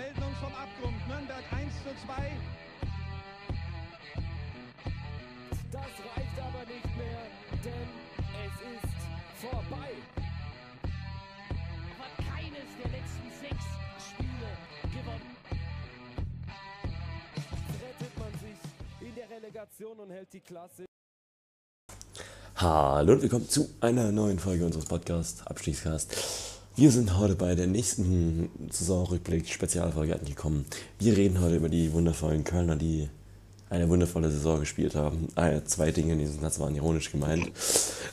melden uns vom Abgrund. Nürnberg 1 zu 2. Das reicht aber nicht mehr, denn es ist vorbei. hat keines der letzten sechs Spiele gewonnen. Rettet man sich in der Relegation und hält die Klasse. Hallo und willkommen zu einer neuen Folge unseres Podcasts Abstiegscast. Wir sind heute bei der nächsten Saisonrückblick-Spezialfolge angekommen. Wir reden heute über die wundervollen Kölner, die eine wundervolle Saison gespielt haben. Ah, zwei Dinge in diesem Satz waren ironisch gemeint.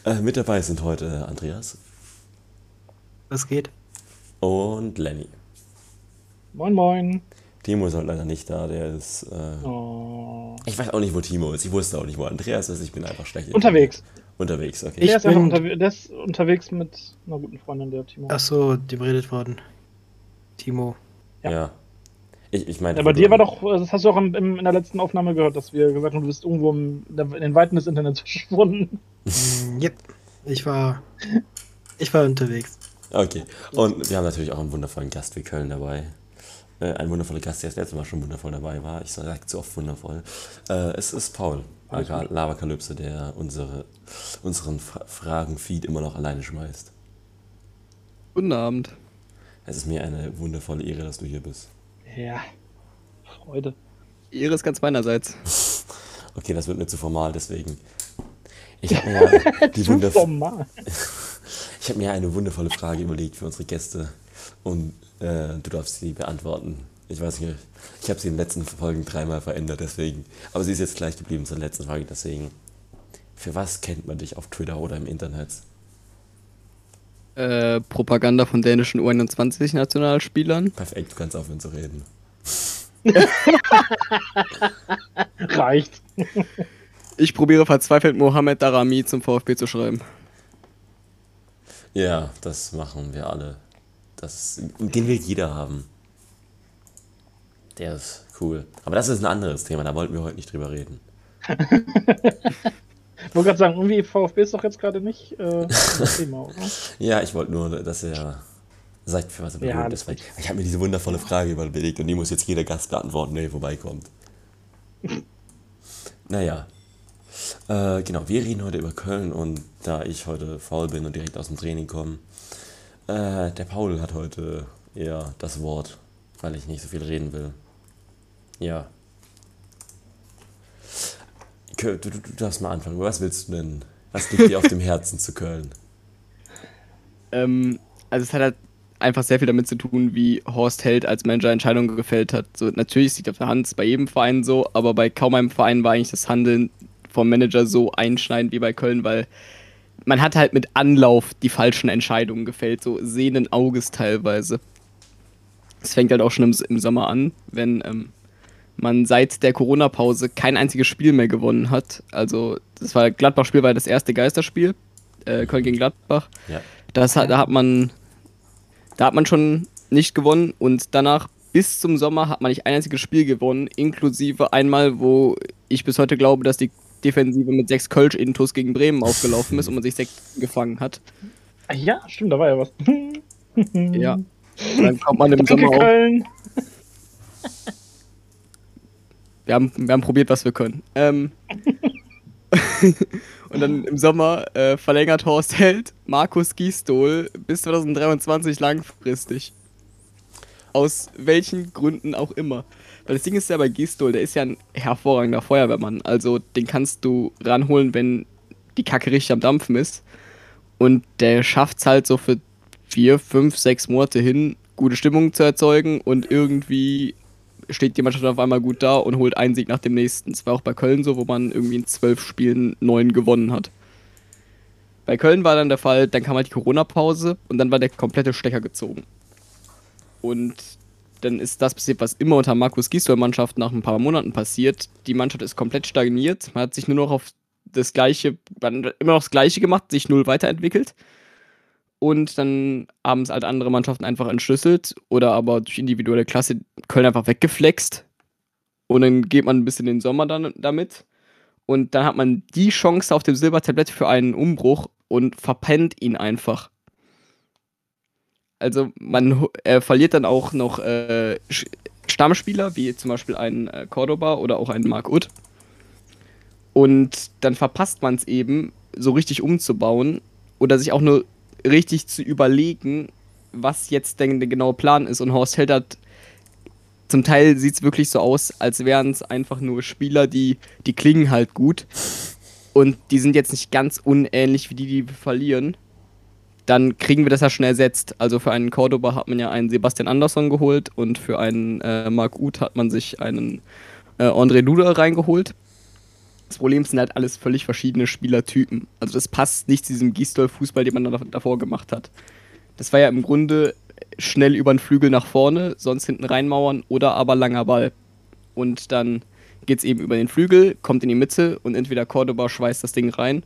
Äh, mit dabei sind heute Andreas Was geht? und Lenny. Moin Moin. Timo ist heute leider nicht da, der ist. Äh, Oh. ich weiß auch nicht, wo Timo ist. Ich wusste auch nicht, wo Andreas ist. Ich bin einfach schlecht. Unterwegs. Unterwegs, okay. Der ist, bin- unterwe der ist unterwegs mit einer guten Freundin, der Timo. Ach so, dem redet worden. Timo. ja. ja. Ich, ich meine. Ja, bei dir war doch, das hast du auch im, im, in der letzten Aufnahme gehört, dass wir gesagt haben, du bist irgendwo im, in den Weiten des Internets verschwunden. Mm, Yep. Ich war. Ich war unterwegs. Okay. Und wir haben natürlich auch einen wundervollen Gast wie Köln dabei. Äh, ein wundervoller Gast, der das letzte Mal schon wundervoll dabei war. Ich sage zu oft wundervoll. Äh, es ist Paul, aka. Lavakalypse, der unsere, unseren Fra Fragen-Feed immer noch alleine schmeißt. Guten Abend. Es ist mir eine wundervolle Ehre, dass du hier bist. Ja. Freude. Ehre ist ganz meinerseits. Okay, das wird mir zu formal, deswegen. Ich habe mir, ja die Zu wunderv formal. ich hab mir eine wundervolle Frage überlegt für unsere Gäste und äh, du darfst sie beantworten. Ich weiß nicht, ich habe sie in den letzten Folgen dreimal verändert, deswegen. Aber sie ist jetzt gleich geblieben zur letzten Frage, deswegen. Für was kennt man dich auf Twitter oder im Internet? Äh, Propaganda von dänischen U21-Nationalspielern. Perfekt, du kannst aufhören zu reden. Reicht. Ich probiere verzweifelt Mohamed Darami zum VfB zu schreiben. Ja, das machen wir alle. Das, den will jeder haben. Der ist cool. Aber das ist ein anderes Thema, da wollten wir heute nicht drüber reden. Ich wollte gerade sagen, irgendwie VfB ist doch jetzt gerade nicht äh, das Thema, oder? Ja, ich wollte nur, dass er sagt, für was er Ja, ist. Weil ich habe mir diese wundervolle Frage überlegt und die muss jetzt jeder Gast beantworten, der hier vorbeikommt. naja. Äh, genau, wir reden heute über Köln und da ich heute faul bin und direkt aus dem Training komme, äh, der Paul hat heute eher das Wort, weil ich nicht so viel reden will. Ja. Du, du, du darfst mal anfangen. Was willst du denn? Was liegt dir auf dem Herzen zu Köln? Ähm, also es hat halt einfach sehr viel damit zu tun, wie Horst Held als Manager Entscheidungen gefällt hat. So, natürlich es liegt auf der Hand, bei jedem Verein so, aber bei kaum einem Verein war eigentlich das Handeln vom Manager so einschneidend wie bei Köln, weil man hat halt mit Anlauf die falschen Entscheidungen gefällt, so sehenden Auges teilweise. Es fängt halt auch schon im, im Sommer an, wenn ähm, man seit der Corona-Pause kein einziges Spiel mehr gewonnen hat. Also das war Gladbach-Spiel war das erste Geisterspiel, äh, Köln gegen Gladbach. Ja. Das hat, da hat man, da hat man schon nicht gewonnen und danach bis zum Sommer hat man nicht ein einziges Spiel gewonnen, inklusive einmal, wo ich bis heute glaube, dass die Defensive mit sechs Kölsch-Intus gegen Bremen aufgelaufen ist und man sich sechs gefangen hat. Ja, stimmt, da war ja was. Ja. Und dann kommt man im Danke, Sommer auch. Wir haben, wir haben probiert, was wir können. Ähm, und dann im Sommer äh, verlängert Horst Held Markus Gisdol bis 2023 langfristig. Aus welchen Gründen auch immer. Weil das Ding ist ja bei Gisdol, der ist ja ein hervorragender Feuerwehrmann. Also den kannst du ranholen, wenn die Kacke richtig am Dampfen ist. Und der schafft es halt so für vier, fünf, sechs Monate hin, gute Stimmung zu erzeugen und irgendwie steht die Mannschaft auf einmal gut da und holt einen Sieg nach dem nächsten. Das war auch bei Köln so, wo man irgendwie in zwölf Spielen neun gewonnen hat. Bei Köln war dann der Fall, dann kam halt die Corona-Pause und dann war der komplette Stecker gezogen. Und dann ist das passiert, was immer unter Markus Gisdol-Mannschaft nach ein paar Monaten passiert. Die Mannschaft ist komplett stagniert. Man hat sich nur noch auf das Gleiche, man hat immer noch das Gleiche gemacht, sich null weiterentwickelt. Und dann haben es halt andere Mannschaften einfach entschlüsselt oder aber durch individuelle Klasse Köln einfach weggeflext. Und dann geht man ein bisschen in den Sommer dann damit. Und dann hat man die Chance auf dem Silbertablett für einen Umbruch und verpennt ihn einfach. Also man er verliert dann auch noch äh, Stammspieler, wie zum Beispiel einen äh, Cordoba oder auch einen Mark Uth. Und dann verpasst man es eben, so richtig umzubauen oder sich auch nur richtig zu überlegen, was jetzt denn der genaue Plan ist. Und Horst Held hat zum Teil sieht es wirklich so aus, als wären es einfach nur Spieler, die, die klingen halt gut. Und die sind jetzt nicht ganz unähnlich wie die, die wir verlieren. Dann kriegen wir das ja schon ersetzt. Also für einen Cordoba hat man ja einen Sebastian Andersson geholt und für einen äh, Marc Uth hat man sich einen äh, André Duda reingeholt. Das Problem sind halt alles völlig verschiedene Spielertypen. Also das passt nicht zu diesem Gistol-Fußball, den man da- davor gemacht hat. Das war ja im Grunde schnell über den Flügel nach vorne, sonst hinten reinmauern oder aber langer Ball. Und dann geht's eben über den Flügel, kommt in die Mitte und entweder Cordoba schweißt das Ding rein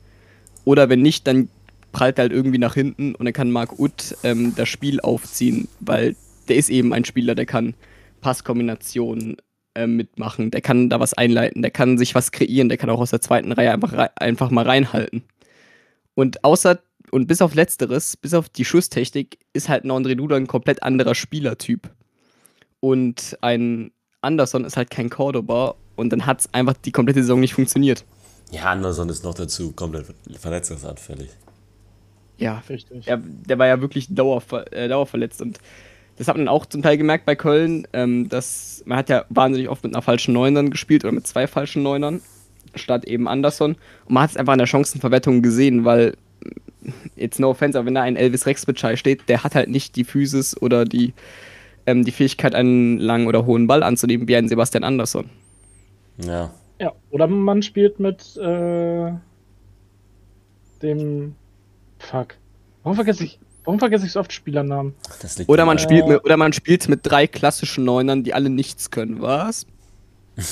oder wenn nicht, dann prallt er halt irgendwie nach hinten und dann kann Marc Uth ähm, das Spiel aufziehen, weil der ist eben ein Spieler, der kann Passkombinationen äh, mitmachen, der kann da was einleiten, der kann sich was kreieren, der kann auch aus der zweiten Reihe einfach, rei- einfach mal reinhalten. Und außer und bis auf Letzteres, bis auf die Schusstechnik, ist halt ein André Duda ein komplett anderer Spielertyp. Und ein Anderson ist halt kein Cordoba und dann hat es einfach die komplette Saison nicht funktioniert. Ja, Anderson ist noch dazu komplett verletzungsanfällig. Ja, Richtig. er, der war ja wirklich dauerver äh, dauerverletzt und das hat man auch zum Teil gemerkt bei Köln, ähm, dass man hat ja wahnsinnig oft mit einer falschen Neunern gespielt oder mit zwei falschen Neunern statt eben Anderson und man hat es einfach an der Chancenverwertung gesehen, weil jetzt no offense, aber wenn da ein Elvis Rex Bitschei steht, der hat halt nicht die Physis oder die, ähm, die Fähigkeit, einen langen oder hohen Ball anzunehmen wie ein Sebastian Andersson. Ja. Ja, oder man spielt mit äh, dem Fuck. Warum vergesse ich, warum vergesse ich so oft Spielernamen? Das liegt Oder man, spielt mit, oder man spielt mit drei klassischen Neunern, die alle nichts können, was?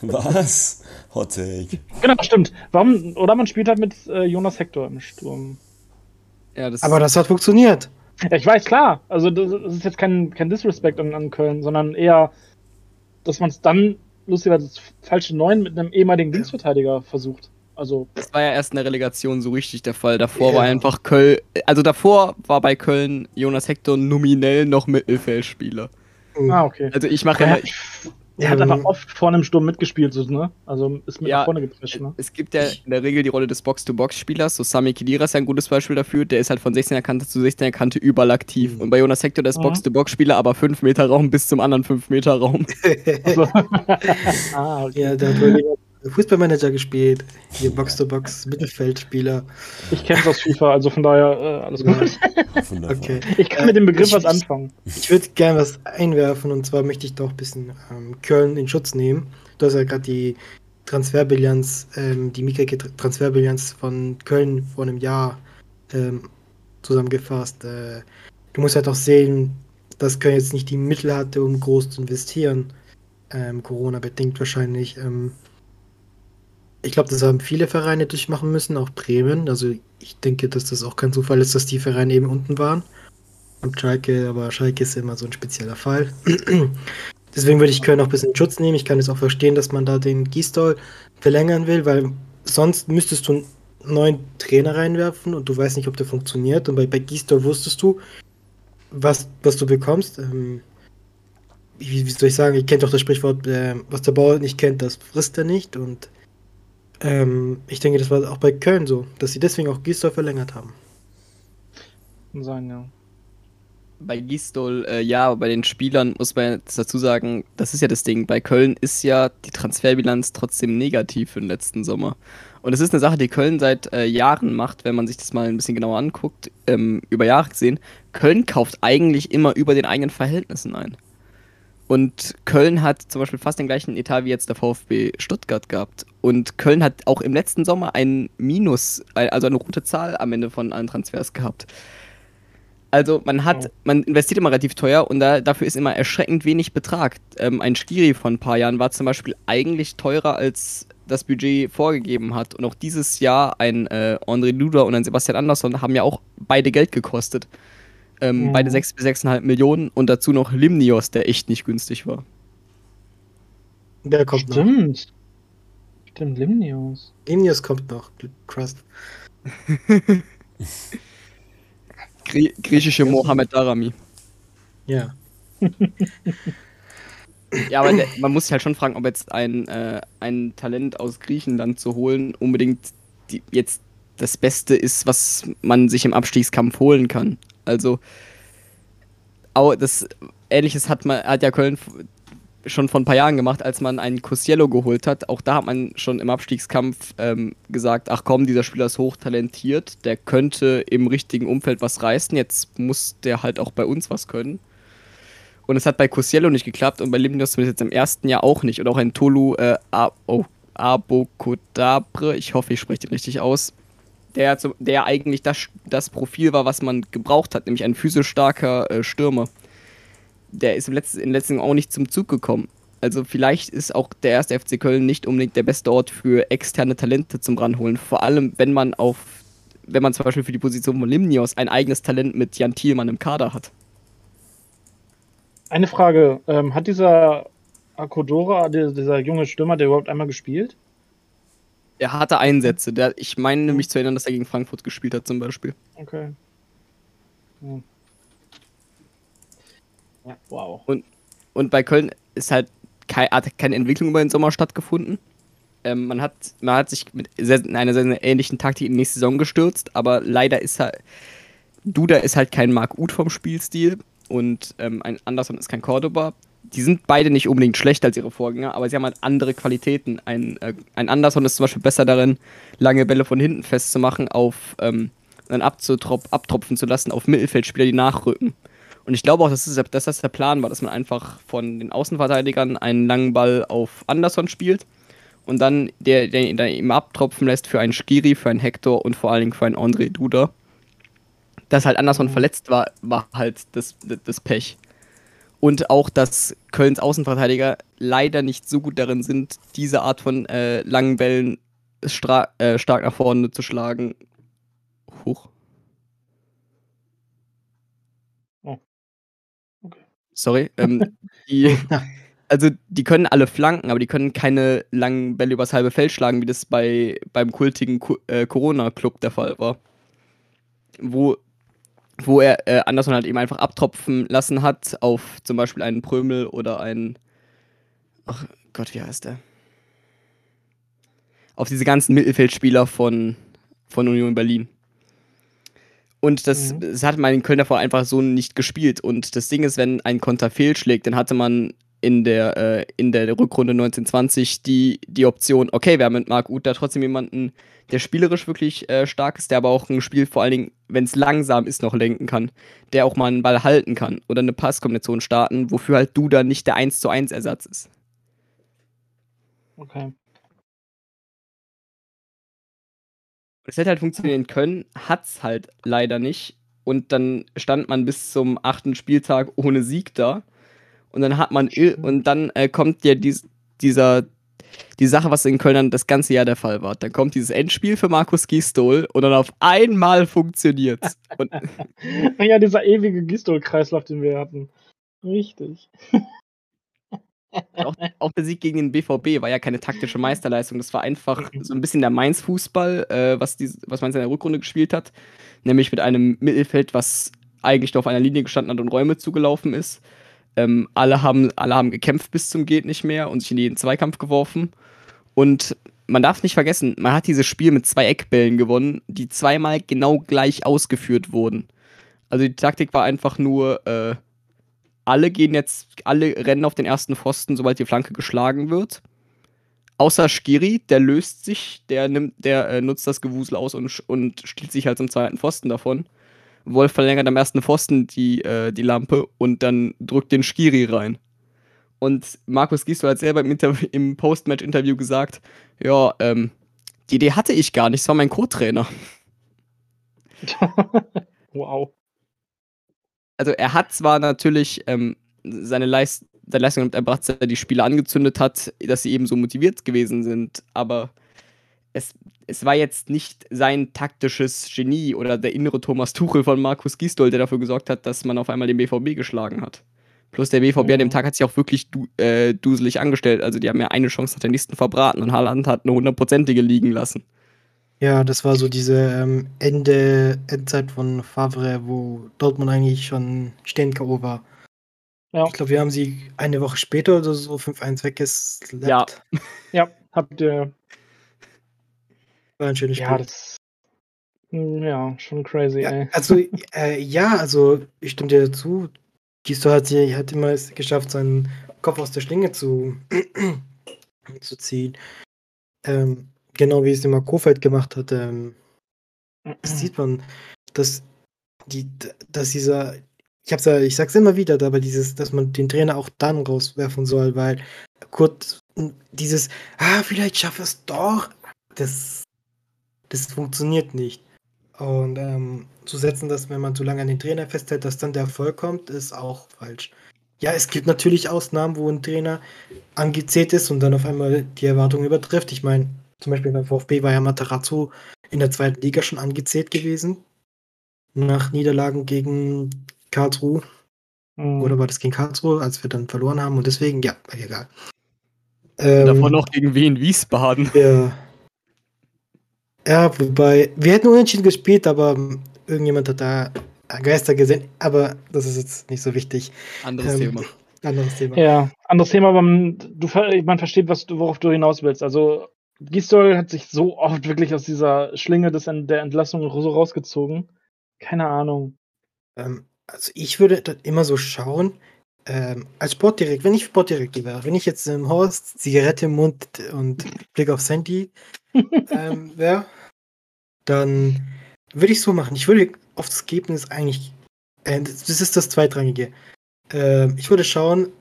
Was? Hot Take. Genau, stimmt. Warum, oder man spielt halt mit äh, Jonas Hector im Sturm. Ja, das Aber das hat funktioniert. Ja, ich weiß, klar. Also das, das ist jetzt kein, kein Disrespect an, an Köln, sondern eher, dass man es dann lustigerweise das falsche Neun mit einem ehemaligen Linksverteidiger versucht. Also, Das war ja erst in der Relegation so richtig der Fall. Davor war Ja. einfach Köln. Also davor war bei Köln Jonas Hector nominell noch Mittelfeldspieler. ah, okay. Also ich mache Er ja. hat, er hat einfach oft vorne im Sturm mitgespielt, so, ne? Also ist mit Ja, nach vorne geprescht, ne? Es gibt ja in der Regel die Rolle des Box-to-Box-Spielers. So Sami Khedira ist ja ein gutes Beispiel dafür. Der ist halt von 16er Kante zu 16er Kante überall aktiv. Mhm. Und bei Jonas Hector, der ist Mhm. Box-to-Box-Spieler, aber 5 Meter Raum bis zum anderen 5 Meter Raum. Ah, okay. ja, der hat Fußballmanager gespielt. Hier Box-to-Box, Mittelfeldspieler. Ich kenne es aus FIFA, also von daher äh, alles gut. Okay. Ich kann mit dem Begriff Ich- was anfangen. Ich würde gerne was einwerfen und zwar möchte ich doch ein bisschen ähm, Köln in Schutz nehmen. Du hast ja gerade die Transferbilanz, ähm, die mikrige Transferbilanz von Köln vor einem Jahr ähm, zusammengefasst. Äh, du musst halt auch sehen, dass Köln jetzt nicht die Mittel hatte, um groß zu investieren. Ähm, Corona bedingt wahrscheinlich. Ich glaube, das haben viele Vereine durchmachen müssen, auch Bremen. Also ich denke, dass das auch kein Zufall ist, dass die Vereine eben unten waren. Und Schalke, aber Schalke ist immer so ein spezieller Fall. Deswegen würde ich Köln auch ein bisschen in Schutz nehmen. Ich kann es auch verstehen, dass man da den Gistol verlängern will, weil sonst müsstest du einen neuen Trainer reinwerfen und du weißt nicht, ob der funktioniert. Und bei, bei Gistol wusstest du, was, was du bekommst. Ähm, wie, wie soll ich sagen, ihr kennt doch das Sprichwort, äh, was der Bauer nicht kennt, das frisst er nicht. Und ähm, ich denke, das war auch bei Köln so, dass sie deswegen auch Gistol verlängert haben. Kann sein, ja. Bei Gistol, äh, ja, aber bei den Spielern muss man jetzt dazu sagen, das ist ja das Ding. Bei Köln ist ja die Transferbilanz trotzdem negativ für den letzten Sommer. Und es ist eine Sache, die Köln seit äh, Jahren macht, wenn man sich das mal ein bisschen genauer anguckt, ähm, über Jahre gesehen. Köln kauft eigentlich immer über den eigenen Verhältnissen ein. Und Köln hat zum Beispiel fast den gleichen Etat wie jetzt der VfB Stuttgart gehabt. Und Köln hat auch im letzten Sommer ein Minus, also eine rote Zahl am Ende von allen Transfers gehabt. Also man hat, Oh. man investiert immer relativ teuer und da, dafür ist immer erschreckend wenig Betrag. Ähm, ein Skiri von ein paar Jahren war zum Beispiel eigentlich teurer als das Budget vorgegeben hat. Und auch dieses Jahr ein äh, André Duda und ein Sebastian Andersson haben ja auch beide Geld gekostet. Ähm, Mhm. Beide 6 bis 6,5 Millionen und dazu noch Limnios, der echt nicht günstig war. Der kommt noch. Stimmt. Stimmt, Limnios. Inius kommt noch. Crust. Grie griechische Mohamed Darami. Ja. Ja, aber der, man muss sich halt schon fragen, ob jetzt ein, äh, ein Talent aus Griechenland zu holen unbedingt die, jetzt das Beste ist, was man sich im Abstiegskampf holen kann. Also, auch das Ähnliches hat man hat ja Köln schon vor ein paar Jahren gemacht, als man einen Cossiello geholt hat. Auch da hat man schon im Abstiegskampf ähm, gesagt, ach komm, dieser Spieler ist hochtalentiert, der könnte im richtigen Umfeld was reißen. Jetzt muss der halt auch bei uns was können. Und es hat bei Cossiello nicht geklappt und bei Limnios zumindest jetzt im ersten Jahr auch nicht. Und auch ein Tolu äh, oh, Abokodabre, ich hoffe, ich spreche den richtig aus, der, der eigentlich das, das Profil war, was man gebraucht hat, nämlich ein physisch starker äh, Stürmer. Der ist im letzten, im letzten auch nicht zum Zug gekommen. Also vielleicht ist auch der erste FC Köln nicht unbedingt der beste Ort für externe Talente zum Ranholen. Vor allem, wenn man auf, wenn man zum Beispiel für die Position von Limnios ein eigenes Talent mit Jan Thielmann im Kader hat. Eine Frage, ähm, hat dieser Akodora, dieser junge Stürmer, der überhaupt einmal gespielt? Er hatte Einsätze. Der, ich meine nämlich zu erinnern, dass er gegen Frankfurt gespielt hat zum Beispiel. Okay. Ja. Ja, wow. Und bei Köln ist halt kei, hat keine Entwicklung über den Sommer stattgefunden. Ähm, man, hat, man hat sich mit sehr, in einer sehr, sehr ähnlichen Taktik in die nächste Saison gestürzt, aber leider ist halt. Duda ist halt kein Marc Uth vom Spielstil und ähm, ein Anderson ist kein Cordoba. Die sind beide nicht unbedingt schlechter als ihre Vorgänger, aber sie haben halt andere Qualitäten. Ein, äh, ein Anderson ist zum Beispiel besser darin, lange Bälle von hinten festzumachen, auf ähm, dann abtropfen zu lassen auf Mittelfeldspieler, die nachrücken. Und ich glaube auch, dass das, dass das der Plan war, dass man einfach von den Außenverteidigern einen langen Ball auf Anderson spielt und dann der, der, der ihm abtropfen lässt für einen Skiri, für einen Hector und vor allen Dingen für einen André Duda. Dass halt Anderson verletzt war, war halt das, das Pech. Und auch, dass Kölns Außenverteidiger leider nicht so gut darin sind, diese Art von äh, langen Bällen äh, stark nach vorne zu schlagen. Hoch. Okay. Sorry. Ähm, die, also die können alle flanken, aber die können keine langen Bälle übers halbe Feld schlagen, wie das bei, beim kultigen Ku- äh, Corona-Club der Fall war. Wo, wo er äh, Anderson halt eben einfach abtropfen lassen hat auf zum Beispiel einen Prömel oder einen. Ach Gott, wie heißt der? Auf diese ganzen Mittelfeldspieler von, von Union Berlin. Und das, Mhm. das hat man in Köln davor einfach so nicht gespielt. Und das Ding ist, wenn ein Konter fehlschlägt, dann hatte man in der, äh, in der Rückrunde 1920 die, die Option, okay, wir haben mit Marc Uth da trotzdem jemanden, der spielerisch wirklich äh, stark ist, der aber auch ein Spiel vor allen Dingen, wenn es langsam ist, noch lenken kann, der auch mal einen Ball halten kann oder eine Passkombination starten, wofür halt du dann nicht der 1 zu 1 Ersatz ist. Okay. Es hätte halt funktionieren können, hat's halt leider nicht. Und dann stand man bis zum achten Spieltag ohne Sieg da. Und dann hat man und dann äh, kommt ja dies, dieser die Sache, was in Köln dann das ganze Jahr der Fall war. Dann kommt dieses Endspiel für Markus Gisdol und dann auf einmal funktioniert's. Und Ja, dieser ewige Gistol-Kreislauf, den wir hatten. Richtig. auch, auch der Sieg gegen den BVB war ja keine taktische Meisterleistung. Das war einfach so ein bisschen der Mainz-Fußball, äh, was, die, was Mainz in der Rückrunde gespielt hat. Nämlich mit einem Mittelfeld, was eigentlich nur auf einer Linie gestanden hat und Räume zugelaufen ist. Ähm, alle, haben, alle haben gekämpft bis zum Geht nicht mehr und sich in jeden Zweikampf geworfen. Und man darf nicht vergessen, man hat dieses Spiel mit zwei Eckbällen gewonnen, die zweimal genau gleich ausgeführt wurden. Also die Taktik war einfach nur, äh, alle gehen jetzt, alle rennen auf den ersten Pfosten, sobald die Flanke geschlagen wird. Außer Skiri, der löst sich, der nimmt, der äh, nutzt das Gewusel aus und, und stiehlt sich halt zum zweiten Pfosten davon. Wolf verlängert am ersten Pfosten die, äh, die Lampe und dann drückt den Skiri rein. Und Markus Gisdol hat selber im, Interv- im Post-Match-Interview gesagt, ja, ähm, die Idee hatte ich gar nicht, es war mein Co-Trainer. wow. also er hat zwar natürlich ähm, seine, Leist Leistung damit erbracht, dass er die Spieler angezündet hat, dass sie eben so motiviert gewesen sind, aber es, es war jetzt nicht sein taktisches Genie oder der innere Thomas Tuchel von Markus Gisdol, der dafür gesorgt hat, dass man auf einmal den BVB geschlagen hat. Plus der BVB an dem Mhm. Tag hat sich auch wirklich du äh, duselig angestellt. Also die haben ja eine Chance nach der nächsten verbraten und Haaland hat eine hundertprozentige liegen lassen. Ja, das war so diese ähm, Ende, Endzeit von Favre, wo Dortmund eigentlich schon stehend K.O. war. Ja. Ich glaube, wir haben sie eine Woche später oder so 5-1 weggeslappt. Ja. Ja, habt ihr. War ein schönes Spiel. Ja, das. Hm, Ja, schon crazy, Ja, ey. also, äh, ja, also, ich stimme dir dazu. Gisdol hat, sie- hat immer es geschafft, seinen Kopf aus der Schlinge zu, zu ziehen. Ähm, genau wie es immer Kofeld gemacht hat. Ähm, das sieht man, dass, die, dass dieser, ich hab's ja, ich sag's immer wieder, aber dieses, dass man den Trainer auch dann rauswerfen soll, weil Kurt, dieses, ah, vielleicht schafft er es doch, das, das funktioniert nicht. Und ähm, zu setzen, dass wenn man zu lange an den Trainer festhält, dass dann der Erfolg kommt, ist auch falsch. Ja, es gibt natürlich Ausnahmen, wo ein Trainer angezählt ist und dann auf einmal die Erwartungen übertrifft. Ich meine, zum Beispiel beim VfB war ja Matarazzo in der zweiten Liga schon angezählt gewesen. Nach Niederlagen gegen Karlsruhe. Mhm. Oder war das gegen Karlsruhe, als wir dann verloren haben? Und deswegen, ja, egal. Ähm, Davon noch gegen Wien Wiesbaden. Ja. Ja, wobei, wir hätten unentschieden gespielt, aber ähm, irgendjemand hat da Geister gesehen. Aber das ist jetzt nicht so wichtig. Anderes Ähm, Thema. Anderes Thema. Ja, anderes Thema, aber man, du, man versteht, was du, worauf du hinaus willst. Also, Gisdol hat sich so oft wirklich aus dieser Schlinge des, der Entlassung so rausgezogen. Keine Ahnung. Ähm, also ich würde das immer so schauen, ähm, als Sportdirektor, wenn ich Sportdirektor wäre, wenn ich jetzt im Horst Zigarette im Mund und Blick aufs Handy ähm, wäre, dann würde ich so machen. Ich würde auf das Ergebnis eigentlich, äh, das ist das Zweitrangige. Ähm, ich würde schauen,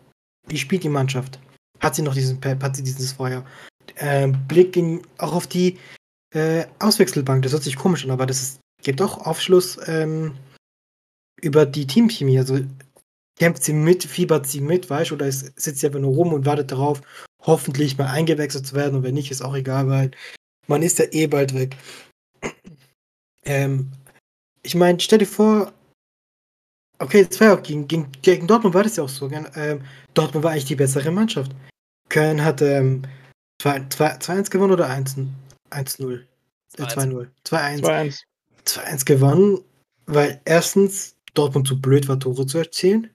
wie spielt die Mannschaft? Hat sie noch diesen Pep? Hat sie dieses Feuer? Ähm, Blick in, auch auf die äh, Auswechselbank. Das hört sich komisch an, aber das ist, gibt auch Aufschluss ähm, über die Teamchemie. Also kämpft sie mit, fiebert sie mit, weißt du, oder es sitzt sie einfach nur rum und wartet darauf, hoffentlich mal eingewechselt zu werden und wenn nicht, ist auch egal, weil man ist ja eh bald weg. Ähm, ich meine, stell dir vor, okay, das war ja auch gegen, gegen, gegen Dortmund war das ja auch so. Ähm, Dortmund war eigentlich die bessere Mannschaft. Köln hat ähm, 2 2 2-1 gewonnen oder 1-0? 1-0. Äh, 2-0. 2-1. 2-1. 2-1 gewonnen, weil erstens Dortmund zu blöd war, Tore zu erzielen.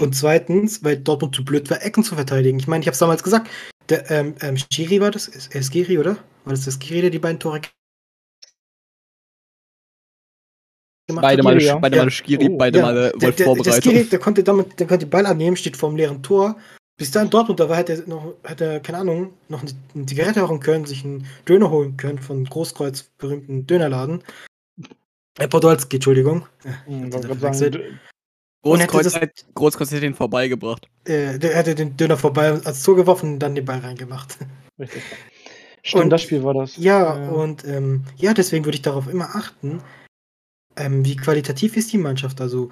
Und zweitens, weil Dortmund zu blöd war, Ecken zu verteidigen. Ich meine, ich habe es damals gesagt, der ähm, ähm, Schiri war das, ist es Skiri, oder? War das der Skiri, der die beiden Tore gemacht Beide hat? Male, ja. beide Ja. Male Skiri, Oh, beide Ja, Male der, Wolf der, der Vorbereitung. Skiri, der konnte damit, der konnte den Ball annehmen, steht vor dem leeren Tor. Bis dann Dortmund, da war, hätte er noch, hätte er, keine Ahnung, noch eine, eine Zigarette rauchen können, sich einen Döner holen können von Großkreuz berühmten Dönerladen. Äh, Podolski, Entschuldigung. Hm, Hat er hätte Großkreuz, das- hat, Großkreuz hat den vorbeigebracht. Äh, der hätte den Döner vorbei als Tor geworfen und dann den Ball reingemacht. richtig. Stimmt, Und- das Spiel war das. Ja, Ja. und ähm, ja, deswegen würde ich darauf immer achten, ähm, wie qualitativ ist die Mannschaft. Also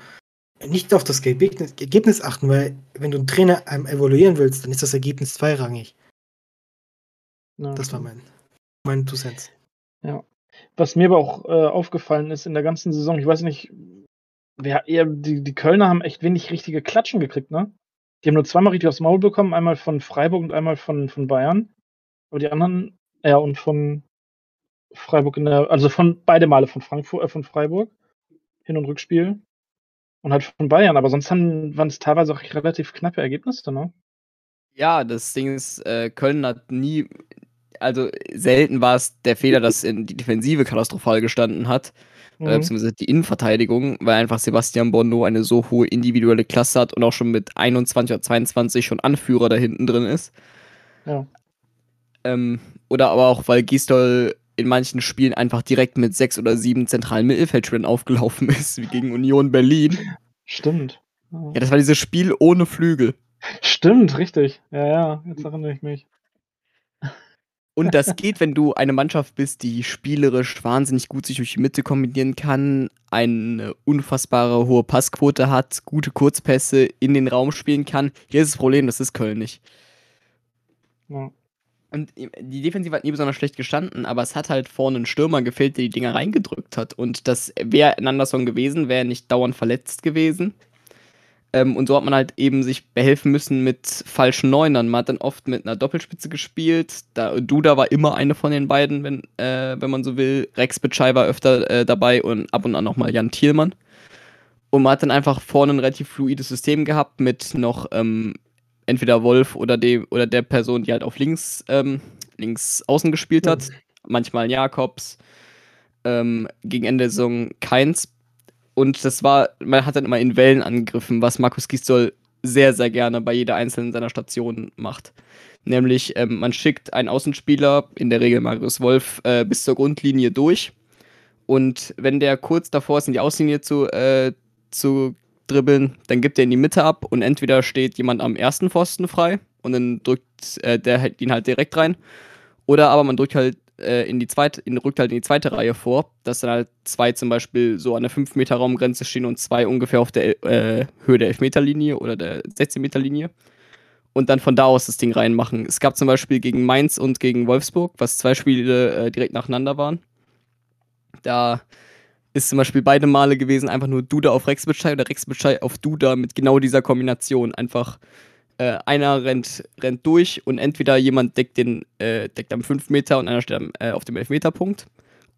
nicht auf das Ergebnis, achten, weil wenn du einen Trainer ähm, evaluieren willst, dann ist das Ergebnis zweirangig. Ja. Das war mein, mein Two Cents. Was mir aber auch äh, aufgefallen ist in der ganzen Saison, ich weiß nicht, wer eher, die, die Kölner haben echt wenig richtige Klatschen gekriegt, ne? Die haben nur zweimal richtig aufs Maul bekommen, einmal von Freiburg und einmal von, von Bayern. Aber die anderen, ja, und von Freiburg in der, also von beide Male von Frankfurt, äh, von Freiburg, Hin- und Rückspiel. Und halt von Bayern, aber sonst haben, waren es teilweise auch relativ knappe Ergebnisse, ne? Ja, das Ding ist, äh, Köln hat nie, also selten war es der Fehler, dass in die Defensive katastrophal gestanden hat, Mhm. äh, beziehungsweise die Innenverteidigung, weil einfach Sebastian Bondo eine so hohe individuelle Klasse hat und auch schon mit 21 oder 22 schon Anführer da hinten drin ist. Ja. Ähm, oder aber auch, weil Gisdol in manchen Spielen einfach direkt mit sechs oder sieben zentralen Mittelfeldspielern aufgelaufen ist, wie gegen Union Berlin. Stimmt. Ja. Ja, das war dieses Spiel ohne Flügel. Stimmt, richtig. Ja, ja, jetzt erinnere ich mich. Und das geht, wenn du eine Mannschaft bist, die spielerisch wahnsinnig gut sich durch die Mitte kombinieren kann, eine unfassbare hohe Passquote hat, gute Kurzpässe in den Raum spielen kann. Hier ist das Problem, das ist Köln nicht. Ja. Und die Defensive hat nie besonders schlecht gestanden, aber es hat halt vorne einen Stürmer gefehlt, der die Dinger reingedrückt hat. Und das wäre ein Anderson gewesen, wäre nicht dauernd verletzt gewesen. Ähm, und so hat man halt eben sich behelfen müssen mit falschen Neunern. Man hat dann oft mit einer Doppelspitze gespielt. Da, Duda war immer eine von den beiden, wenn, äh, wenn man so will. Rex Bitschei war öfter äh, dabei und ab und an nochmal Jan Thielmann. Und man hat dann einfach vorne ein relativ fluides System gehabt mit noch ähm, entweder Wolf oder, dem, oder der Person, die halt auf links, ähm, links außen gespielt hat. Manchmal Jakobs. Ähm, gegen Ende der Saison Keins. Und das war, man hat dann immer in Wellen angegriffen, was Markus Gisdol sehr, sehr gerne bei jeder einzelnen seiner Stationen macht. Nämlich, ähm, man schickt einen Außenspieler, in der Regel Marius Wolf, äh, bis zur Grundlinie durch. Und wenn der kurz davor ist, in die Außenlinie zu, äh, zu dribbeln, dann gibt er in die Mitte ab und entweder steht jemand am ersten Pfosten frei und dann drückt äh, der ihn halt direkt rein. Oder aber man drückt halt äh, in die zweite, in, rückt halt in die zweite Reihe vor, dass dann halt zwei zum Beispiel so an der 5-Meter-Raumgrenze stehen und zwei ungefähr auf der äh, Höhe der 11-Meter-Linie oder der 16-Meter-Linie. Und dann von da aus das Ding reinmachen. Es gab zum Beispiel gegen Mainz und gegen Wolfsburg, was zwei Spiele äh, direkt nacheinander waren. Da ist zum Beispiel beide Male gewesen, einfach nur Duda auf Rexbeschei oder Rexbeschei auf Duda mit genau dieser Kombination. Einfach äh, einer rennt, rennt durch und entweder jemand deckt, den, äh, deckt am 5 Meter und einer steht am, äh, auf dem 11-Meter-Punkt.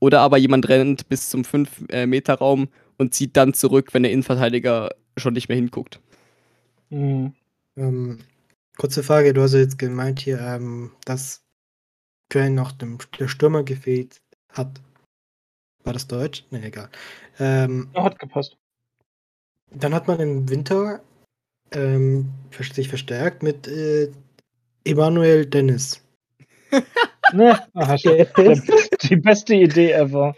Oder aber jemand rennt bis zum 5-Meter-Raum und zieht dann zurück, wenn der Innenverteidiger schon nicht mehr hinguckt. Mhm. Ähm, kurze Frage, du hast ja jetzt gemeint hier, ähm, dass Köln noch dem, der Stürmer gefehlt hat. War das Deutsch? Ne, egal. Ähm, Ja, hat gepasst. dann hat man im Winter ähm, sich verstärkt mit äh, Emanuel Dennis. Ne, aha, der, die beste Idee ever.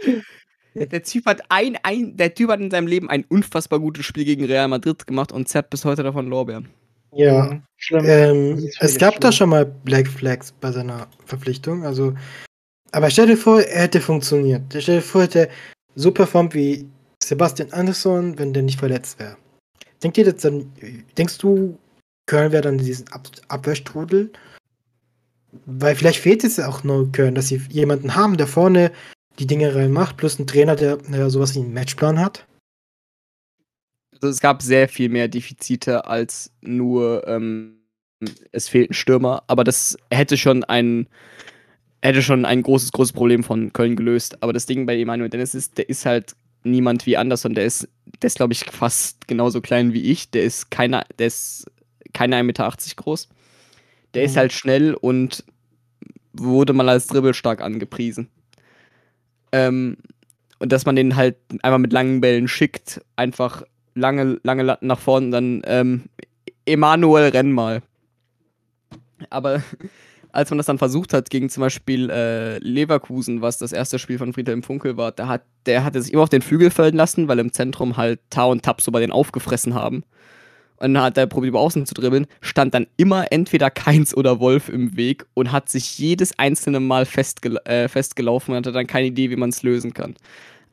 Der Typ hat ein, ein, der Typ hat in seinem Leben ein unfassbar gutes Spiel gegen Real Madrid gemacht und zerrt bis heute davon Lorbeeren. Ja. Mhm, Schlimm. Ähm, es gab da schlimm. schon mal Black Flags bei seiner Verpflichtung. Also, aber stell dir vor, er hätte funktioniert. Stell dir vor, er hätte so performt wie Sebastian Andersson, wenn der nicht verletzt wäre. Denkt ihr das dann, denkst du, Köln wäre dann diesen Ab Abwehrstrudel? Weil vielleicht fehlt es ja auch nur Köln, dass sie jemanden haben, der vorne die Dinge reinmacht, plus einen Trainer, der der sowas wie einen Matchplan hat. Also es gab sehr viel mehr Defizite als nur ähm, es fehlt ein Stürmer, aber das hätte schon ein hätte schon ein großes großes Problem von Köln gelöst. Aber das Ding bei Emanuel Dennis ist, der ist halt niemand wie Anderson. Der ist, der ist glaube ich fast genauso klein wie ich. Der ist keiner, der ist keine 1,80 Meter groß. Der ist Mhm. halt schnell und wurde mal als dribbelstark angepriesen. Ähm, und dass man den halt einfach mit langen Bällen schickt, einfach lange, lange Latten nach vorne und dann ähm, Emanuel renn mal. Aber als man das dann versucht hat gegen zum Beispiel äh, Leverkusen, was das erste Spiel von Friedhelm Funkel war, da hat, der hatte sich immer auf den Flügel fallen lassen, weil im Zentrum halt Tau und Tab so bei den aufgefressen haben. Und dann hat er probiert, über außen zu dribbeln, stand dann immer entweder Keins oder Wolf im Weg und hat sich jedes einzelne Mal festgel äh, festgelaufen und hatte dann keine Idee, wie man es lösen kann.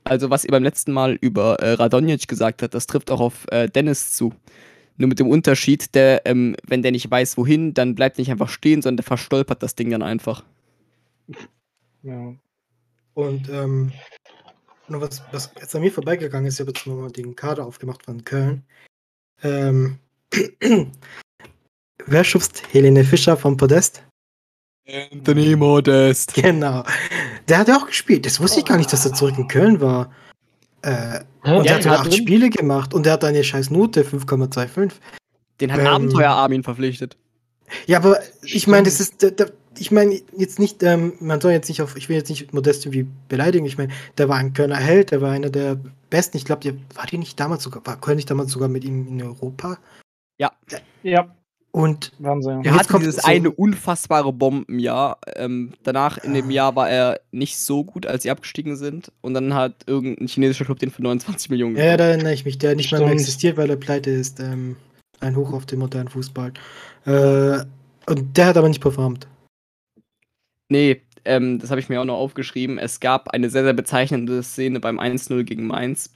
Also, was ihr beim letzten Mal über äh, Radonjic gesagt hat, das trifft auch auf äh, Dennis zu. Nur mit dem Unterschied, der, ähm, wenn der nicht weiß, wohin, dann bleibt nicht einfach stehen, sondern der verstolpert das Ding dann einfach. Ja. Und ähm, nur was, was jetzt an mir vorbeigegangen ist, ich habe jetzt nochmal den Kader aufgemacht von Köln. Ähm, wer schubst Helene Fischer vom Podest? Anthony Modest. Genau. Der hat ja auch gespielt. Das wusste ich gar nicht, dass er zurück in Köln war. Äh, und Ja, der hat sogar acht drin? Spiele gemacht und der hat eine scheiß Note, 5,25. Den hat Ähm, Abenteuer Armin verpflichtet. Ja, aber ich meine, das ist, da, da, ich meine jetzt nicht, ähm, man soll jetzt nicht auf, ich will jetzt nicht Modest irgendwie beleidigen, ich meine, der war ein Kölner Held, der war einer der besten, ich glaube, der war die nicht damals sogar, war Köln nicht damals sogar mit ihm in Europa? Ja, Und Wahnsinn. Er kommt dieses so- eine unfassbare Bombenjahr. Ähm, danach in dem Ah. Jahr war er nicht so gut, als sie abgestiegen sind. Und dann hat irgendein chinesischer Club den für 29 Millionen ja, ja, da erinnere ich mich, der nicht mal mehr Stimmt. existiert, weil er pleite ist. Ähm, ein Hoch auf den modernen Fußball. Äh, und der hat aber nicht performt. Nee, ähm, das habe ich mir auch noch aufgeschrieben. Es gab eine sehr, sehr bezeichnende Szene beim 1-0 gegen Mainz,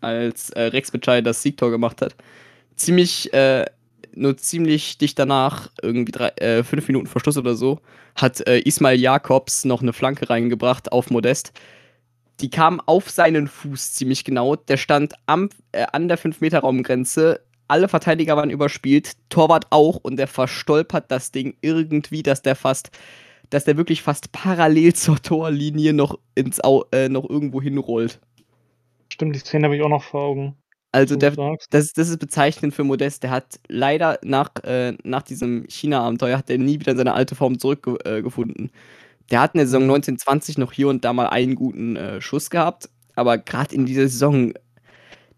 als äh, Rex Bitschei das Siegtor gemacht hat. Ziemlich, äh, nur ziemlich dicht danach, irgendwie drei, äh, fünf Minuten vor Schluss oder so, hat äh, Ismail Jakobs noch eine Flanke reingebracht auf Modest. Die kam auf seinen Fuß ziemlich genau. Der stand am, äh, an der 5-Meter-Raumgrenze alle Verteidiger waren überspielt, Torwart auch und der verstolpert das Ding irgendwie, dass der fast, dass der wirklich fast parallel zur Torlinie noch ins Au äh, noch irgendwo hinrollt. Stimmt, die Szene habe ich auch noch vor Augen. Also der, das, das ist bezeichnend für Modest. Der hat leider nach, äh, nach diesem China-Abenteuer hat er nie wieder in seine alte Form zurückgefunden. Äh, der hat in der Saison 1920 noch hier und da mal einen guten äh, Schuss gehabt, aber gerade in dieser Saison,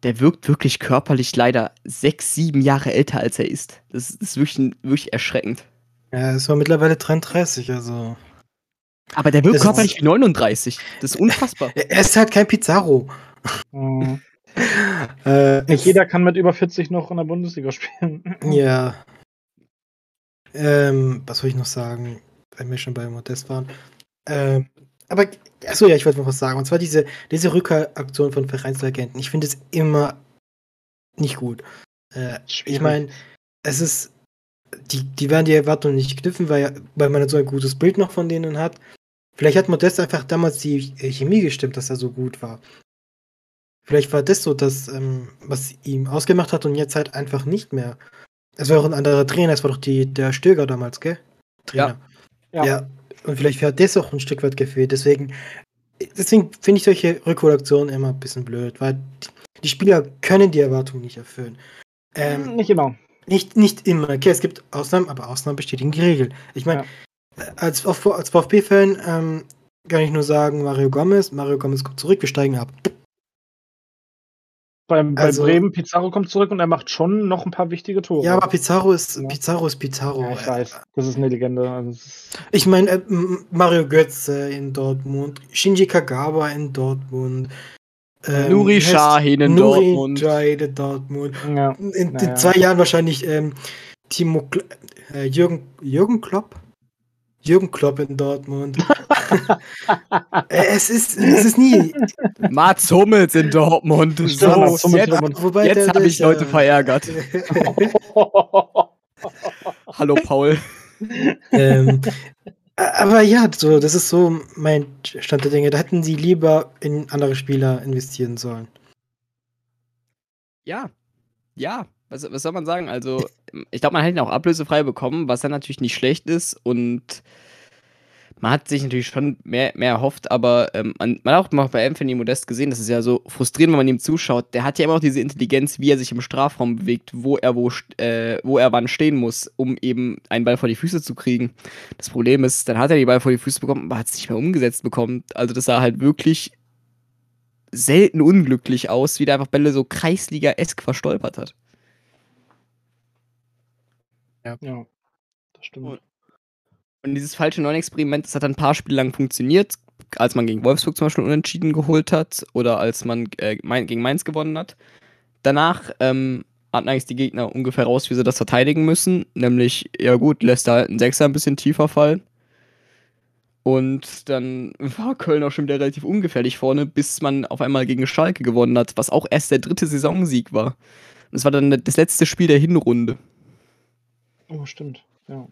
der wirkt wirklich körperlich leider sechs, sieben Jahre älter als er ist. Das, ist wirklich, wirklich erschreckend. Ja, es war mittlerweile 33, also. Aber der wirkt Das ist- körperlich wie 39. Das ist unfassbar. Er er ist halt kein Pizarro. Äh, Nicht jeder kann mit über 40 noch in der Bundesliga spielen. Ja. Ähm, was soll ich noch sagen, wenn wir schon bei Modest waren? Ähm, aber, achso, ja, ich wollte noch was sagen. Und zwar diese, diese Rückkeraktion von Vereinslegenden. Ich finde es immer nicht gut. Äh, ich meine, es ist, die, die werden die Erwartungen nicht knüpfen, weil, weil man so ein gutes Bild noch von denen hat. Vielleicht hat Modest einfach damals die Chemie gestimmt, dass er so gut war. Vielleicht war das so das, ähm, was ihm ausgemacht hat und jetzt halt einfach nicht mehr. Es war auch ein anderer Trainer, es war doch die, der Stöger damals, gell? Trainer. Ja. ja. Und vielleicht hat das auch ein Stück weit gefehlt. Deswegen, deswegen finde ich solche Rückholaktionen immer ein bisschen blöd, weil die- Spieler können die Erwartungen nicht erfüllen. Ähm, nicht immer. nicht, nicht immer. Okay, es gibt Ausnahmen, aber Ausnahmen bestätigen die Regel. Ich meine, als, V- als VfB-Fan ähm, kann ich nur sagen, Mario Gomez, Mario Gomez kommt zurück, wir steigen ab. Bei, bei Also- Bremen, Pizarro kommt zurück und er macht schon noch ein paar wichtige Tore. Ja, aber Pizarro ist Ja. Pizarro ist Pizarro. Ja, ich weiß. Das ist eine Legende. Also ist, Ich meine, äh, Mario Götze in Dortmund, Shinji Kagawa in Dortmund, ähm, Nuri Sahin in Nuri Dortmund. In Dortmund. ja. In, in Naja. zwei Jahren wahrscheinlich ähm, Timo Kl äh, Jürgen, Jürgen Klopp? Jürgen Klopp in Dortmund. äh, es, ist, es ist nie. Mats Hummels in Dortmund. So, Hummels jetzt Dortmund. Jetzt habe ich Leute verärgert. Hallo Paul. ähm, aber ja, so, das ist so mein Stand der Dinge. Da hätten sie lieber in andere Spieler investieren sollen. Ja, ja. Was, was soll man sagen? Also, ich glaube, man hätte ihn auch ablösefrei bekommen, was dann natürlich nicht schlecht ist. Und man hat sich natürlich schon mehr, mehr erhofft, aber ähm, man, man hat auch mal bei Anthony Modest gesehen, das ist ja so frustrierend, wenn man ihm zuschaut. Der hat ja immer noch diese Intelligenz, wie er sich im Strafraum bewegt, wo er wo, äh, wo er wann stehen muss, um eben einen Ball vor die Füße zu kriegen. Das Problem ist, dann hat er die Ball vor die Füße bekommen, aber hat es nicht mehr umgesetzt bekommen. Also, das sah halt wirklich selten unglücklich aus, wie der einfach Bälle so Kreisliga-esk verstolpert hat. Ja, das stimmt. Und- Und dieses falsche Neun-Experiment, das hat ein paar Spiele lang funktioniert, als man gegen Wolfsburg zum Beispiel unentschieden geholt hat oder als man äh, gegen Mainz gewonnen hat. Danach ähm, hatten eigentlich die Gegner ungefähr raus, wie sie das verteidigen müssen. Nämlich, ja gut, lässt da halt ein Sechser ein bisschen tiefer fallen. Und dann war Köln auch schon wieder relativ ungefährlich vorne, bis man auf einmal gegen Schalke gewonnen hat, was auch erst der dritte Saisonsieg war. Und das war dann das letzte Spiel der Hinrunde. Oh, stimmt. Ja.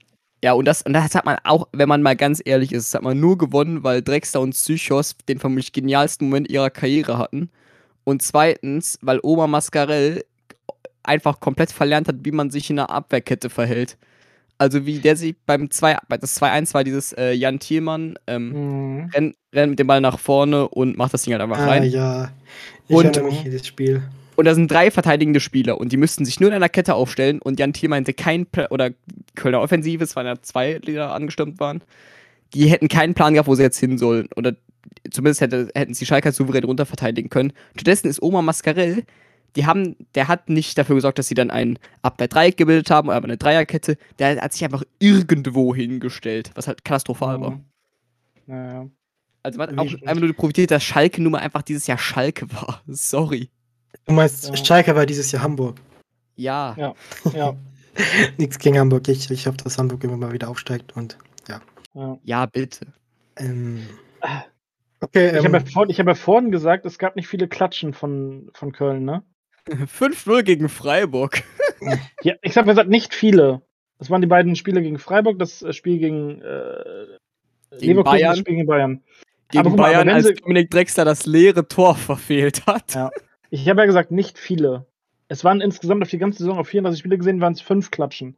Ja, und das, und das hat man auch, wenn man mal ganz ehrlich ist, das hat man nur gewonnen, weil Drexler und Psychos den vermutlich genialsten Moment ihrer Karriere hatten. Und zweitens, weil Oma Mascarell einfach komplett verlernt hat, wie man sich in einer Abwehrkette verhält. Also wie der sich beim 2, bei das 2-1 war dieses äh, Jan Thielmann, ähm, Mhm. rennt, rennt mit dem Ball nach vorne und macht das Ding halt einfach Ah, rein. ja. Ich Und- erinnere mich das Spiel. Und da sind drei verteidigende Spieler und die müssten sich nur in einer Kette aufstellen und Jan Thielmann hätte keinen Pla oder Kölner Offensive, es waren ja zwei, die da angestürmt waren, die hätten keinen Plan gehabt, wo sie jetzt hin sollen. Oder zumindest hätte, hätten sie Schalke souverän runter verteidigen können. Stattdessen ist Oma Mascarell, die haben, der hat nicht dafür gesorgt, dass sie dann ein Abwehrdreieck gebildet haben, aber eine Dreierkette. Der hat sich einfach irgendwo hingestellt, was halt katastrophal war. Naja. Also man hat auch einfach nur profitiert, dass Schalke nun mal einfach dieses Jahr Schalke war. Sorry. Du meinst, Ja. Schalke war dieses Jahr Hamburg. Ja. Ja. Ja. Nichts gegen Hamburg. Ich, ich hoffe, dass Hamburg immer mal wieder aufsteigt und ja. Ja, bitte. ähm, Okay, Ich ähm, habe ja, vor, hab ja vorhin gesagt, es gab nicht viele Klatschen von, von Köln, ne? 5-0 gegen Freiburg. Ja, ich habe gesagt, nicht viele. Das waren die beiden Spiele gegen Freiburg, das äh, Spiel gegen, äh, Gegen Leverkusen, Bayern. das Spiel gegen Bayern. Gegen mal, Bayern, als Dominik Drexler das leere Tor verfehlt hat. Ja. Ich habe ja gesagt, nicht viele. Es waren insgesamt auf die ganze Saison auf 34 Spiele gesehen, waren es fünf Klatschen.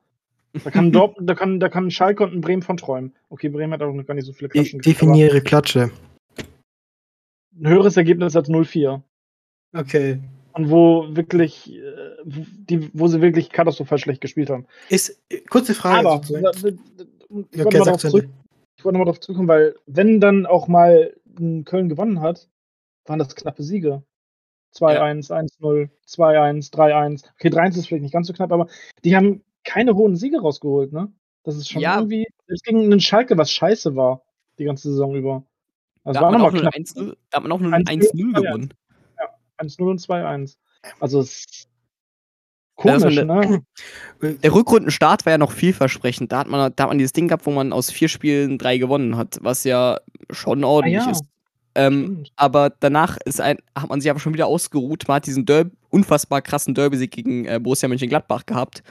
Da kann, Dortmund, da, kann, da kann Schalke und ein Bremen von träumen. Okay, Bremen hat auch noch gar nicht so viele Klatschen gekriegt, definiere Klatsche. Ein höheres Ergebnis als 0-4. Okay. Und wo wirklich, äh, wo- die, wo sie wirklich katastrophal schlecht gespielt haben. Ist, kurze Frage. Aber, ich wollte zurück, ich wollte nochmal darauf zurückkommen, weil wenn dann auch mal ein Köln gewonnen hat, waren das knappe Siege. 2-1, 1-0, 2-1, 3-1. Okay, 3-1 ist vielleicht nicht ganz so knapp, aber die haben keine hohen Siege rausgeholt, ne? Das ist schon Ja. irgendwie. Es gegen einen Schalke, was scheiße war, die ganze Saison über. Also Da war hat man nochmal knapp. 1-0 da hat man auch nur 1-0 1-0 ja. gewonnen. 1-0 und 2-1. Also es ist Ja, dass man komisch, da- ne? Der Rückrundenstart war ja noch vielversprechend. Da hat man, da hat man dieses Ding gehabt, wo man aus vier Spielen drei gewonnen hat, was ja schon ordentlich Ah ja. ist. Ähm, aber danach ist ein, hat man sich aber schon wieder ausgeruht. Man hat diesen Derby, unfassbar krassen Derby-Sieg gegen äh, Borussia Mönchengladbach gehabt,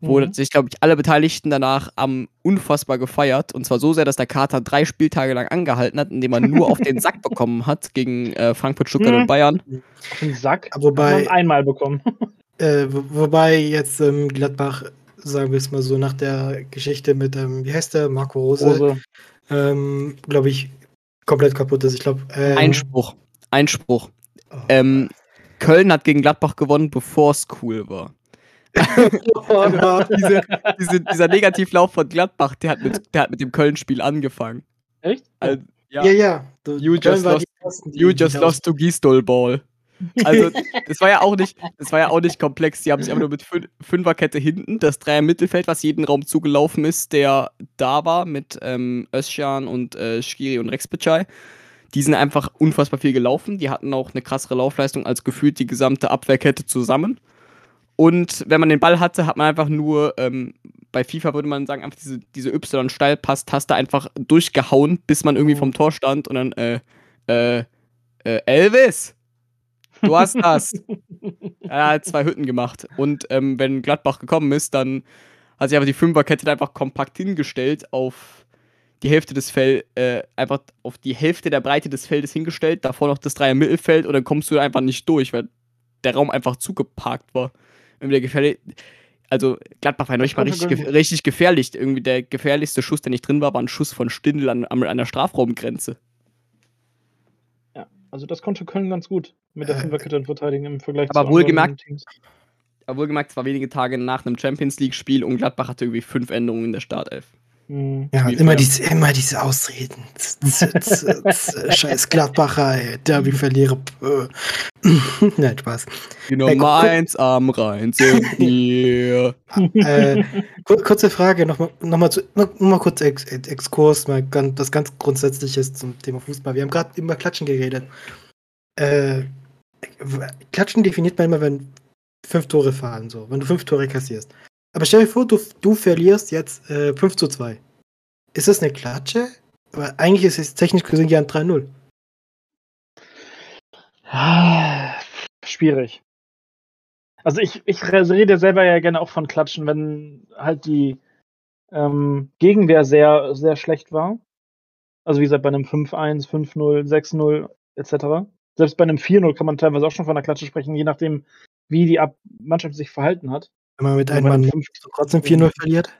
wo Mhm. sich, glaube ich, alle Beteiligten danach am unfassbar gefeiert. Und zwar so sehr, dass der Kater drei Spieltage lang angehalten hat, indem man nur auf den Sack bekommen hat gegen äh, Frankfurt, Stuttgart Mhm. und Bayern. Auf den Sack. Aber Wobei, einmal bekommen. äh, wo- wobei jetzt ähm, Gladbach, sagen wir es mal so, nach der Geschichte mit, ähm, wie heißt der, Marco Rose, Rose. ähm, glaube ich, komplett kaputt ist. Ich glaube, ähm, Einspruch. Einspruch. oh, Ähm, Köln hat gegen Gladbach gewonnen, bevor es cool war. oh, Diese, diese, dieser Negativlauf von Gladbach, der hat mit, der hat mit dem Köln-Spiel angefangen. Echt? Also, ja, ja, ja. Du, You Köln just lost- die ersten, die- you just lost to Gistol Ball. Also, das war ja auch nicht, das war ja auch nicht komplex. Die haben sich aber nur mit Fün Fünferkette hinten, das Dreier Mittelfeld, was jeden Raum zugelaufen ist, der da war, mit ähm, Özcan und äh, Skiri und Rex Bitschei. Die sind einfach unfassbar viel gelaufen. Die hatten auch eine krassere Laufleistung als gefühlt die gesamte Abwehrkette zusammen. Und wenn man den Ball hatte, hat man einfach nur, ähm, bei FIFA würde man sagen, einfach diese, diese Y-Steilpass-Taste einfach durchgehauen, bis man irgendwie vom Tor stand und dann, äh, äh, äh, Elvis, du hast das. er hat zwei Hütten gemacht. Und ähm, wenn Gladbach gekommen ist, dann hat sich einfach die Fünferkette einfach kompakt hingestellt auf die Hälfte des Feld, äh, einfach auf die Hälfte der Breite des Feldes hingestellt, davor noch das Dreier Mittelfeld und dann kommst du einfach nicht durch, weil der Raum einfach zugeparkt war. Irgendwie der gefährlich. Also Gladbach war ja noch nicht mal richtig, gef richtig gefährlich. Irgendwie der gefährlichste Schuss, der nicht drin war, war ein Schuss von Stindl an, an einer Strafraumgrenze. Also das konnte Köln ganz gut mit der Äh, Fünferkette verteidigen im Vergleich aber anderen wohlgemerkt- Teams. Aber wohlgemerkt, es war wenige Tage nach einem Champions League-Spiel und Gladbach hatte irgendwie fünf Änderungen in der Startelf. Hm. Ja, immer diese, immer diese Ausreden. Scheiß Gladbacher, ey. Derby-Verlierer. pö. Nein, Spaß. Die Hey, eins am Rhein sind wir. äh, kur kurze Frage, nochmal noch mal zu- noch mal kurz Ex Ex- Exkurs, mal ganz, das ganz Grundsätzliche zum Thema Fußball. Wir haben gerade über Klatschen geredet. Äh, Klatschen definiert man immer, wenn fünf Tore fallen, so, wenn du fünf Tore kassierst. Aber stell dir vor, du, du verlierst jetzt äh, 5 zu 2. Ist das eine Klatsche? Aber eigentlich ist es technisch gesehen ja ein 3-0. Ah, Schwierig. Also ich, ich rede selber ja gerne auch von Klatschen, wenn halt die ähm, Gegenwehr sehr, sehr schlecht war. Also wie gesagt, bei einem 5-1, 5-0, 6-0 etc. Selbst bei einem 4-0 kann man teilweise auch schon von einer Klatsche sprechen, je nachdem, wie die Ab Mannschaft sich verhalten hat. Wenn man mit Ja, einem Mann 5 trotzdem 4-0 verliert.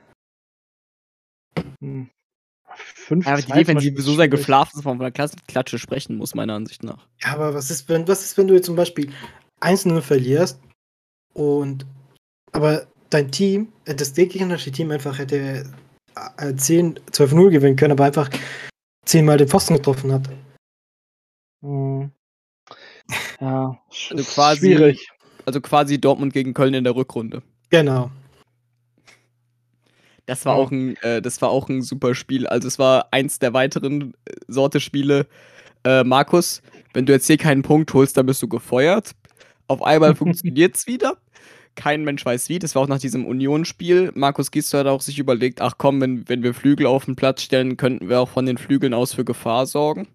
Hm. 5 Aber die Defensive so sehr geschlafen, dass man von einer Klatsche sprechen muss, meiner Ansicht nach. Ja, aber was ist, wenn, was ist, wenn du jetzt zum Beispiel 1-0 verlierst und aber dein Team, äh, das gegnerische Team einfach hätte äh, 10, 12-0 gewinnen können, aber einfach 10 Mal den Pfosten getroffen hat. Hm. Ja, Also quasi- schwierig. Also quasi Dortmund gegen Köln in der Rückrunde. Genau. Das war auch ein, äh, das war auch ein super Spiel. Also es war eins der weiteren äh, Sorte Spiele. Äh, Markus, wenn du jetzt hier keinen Punkt holst, dann bist du gefeuert. Auf einmal funktioniert's wieder. Kein Mensch weiß wie. Das war auch nach diesem Union-Spiel. Markus Gisdol hat auch sich überlegt, ach komm, wenn, wenn wir Flügel auf den Platz stellen, könnten wir auch von den Flügeln aus für Gefahr sorgen.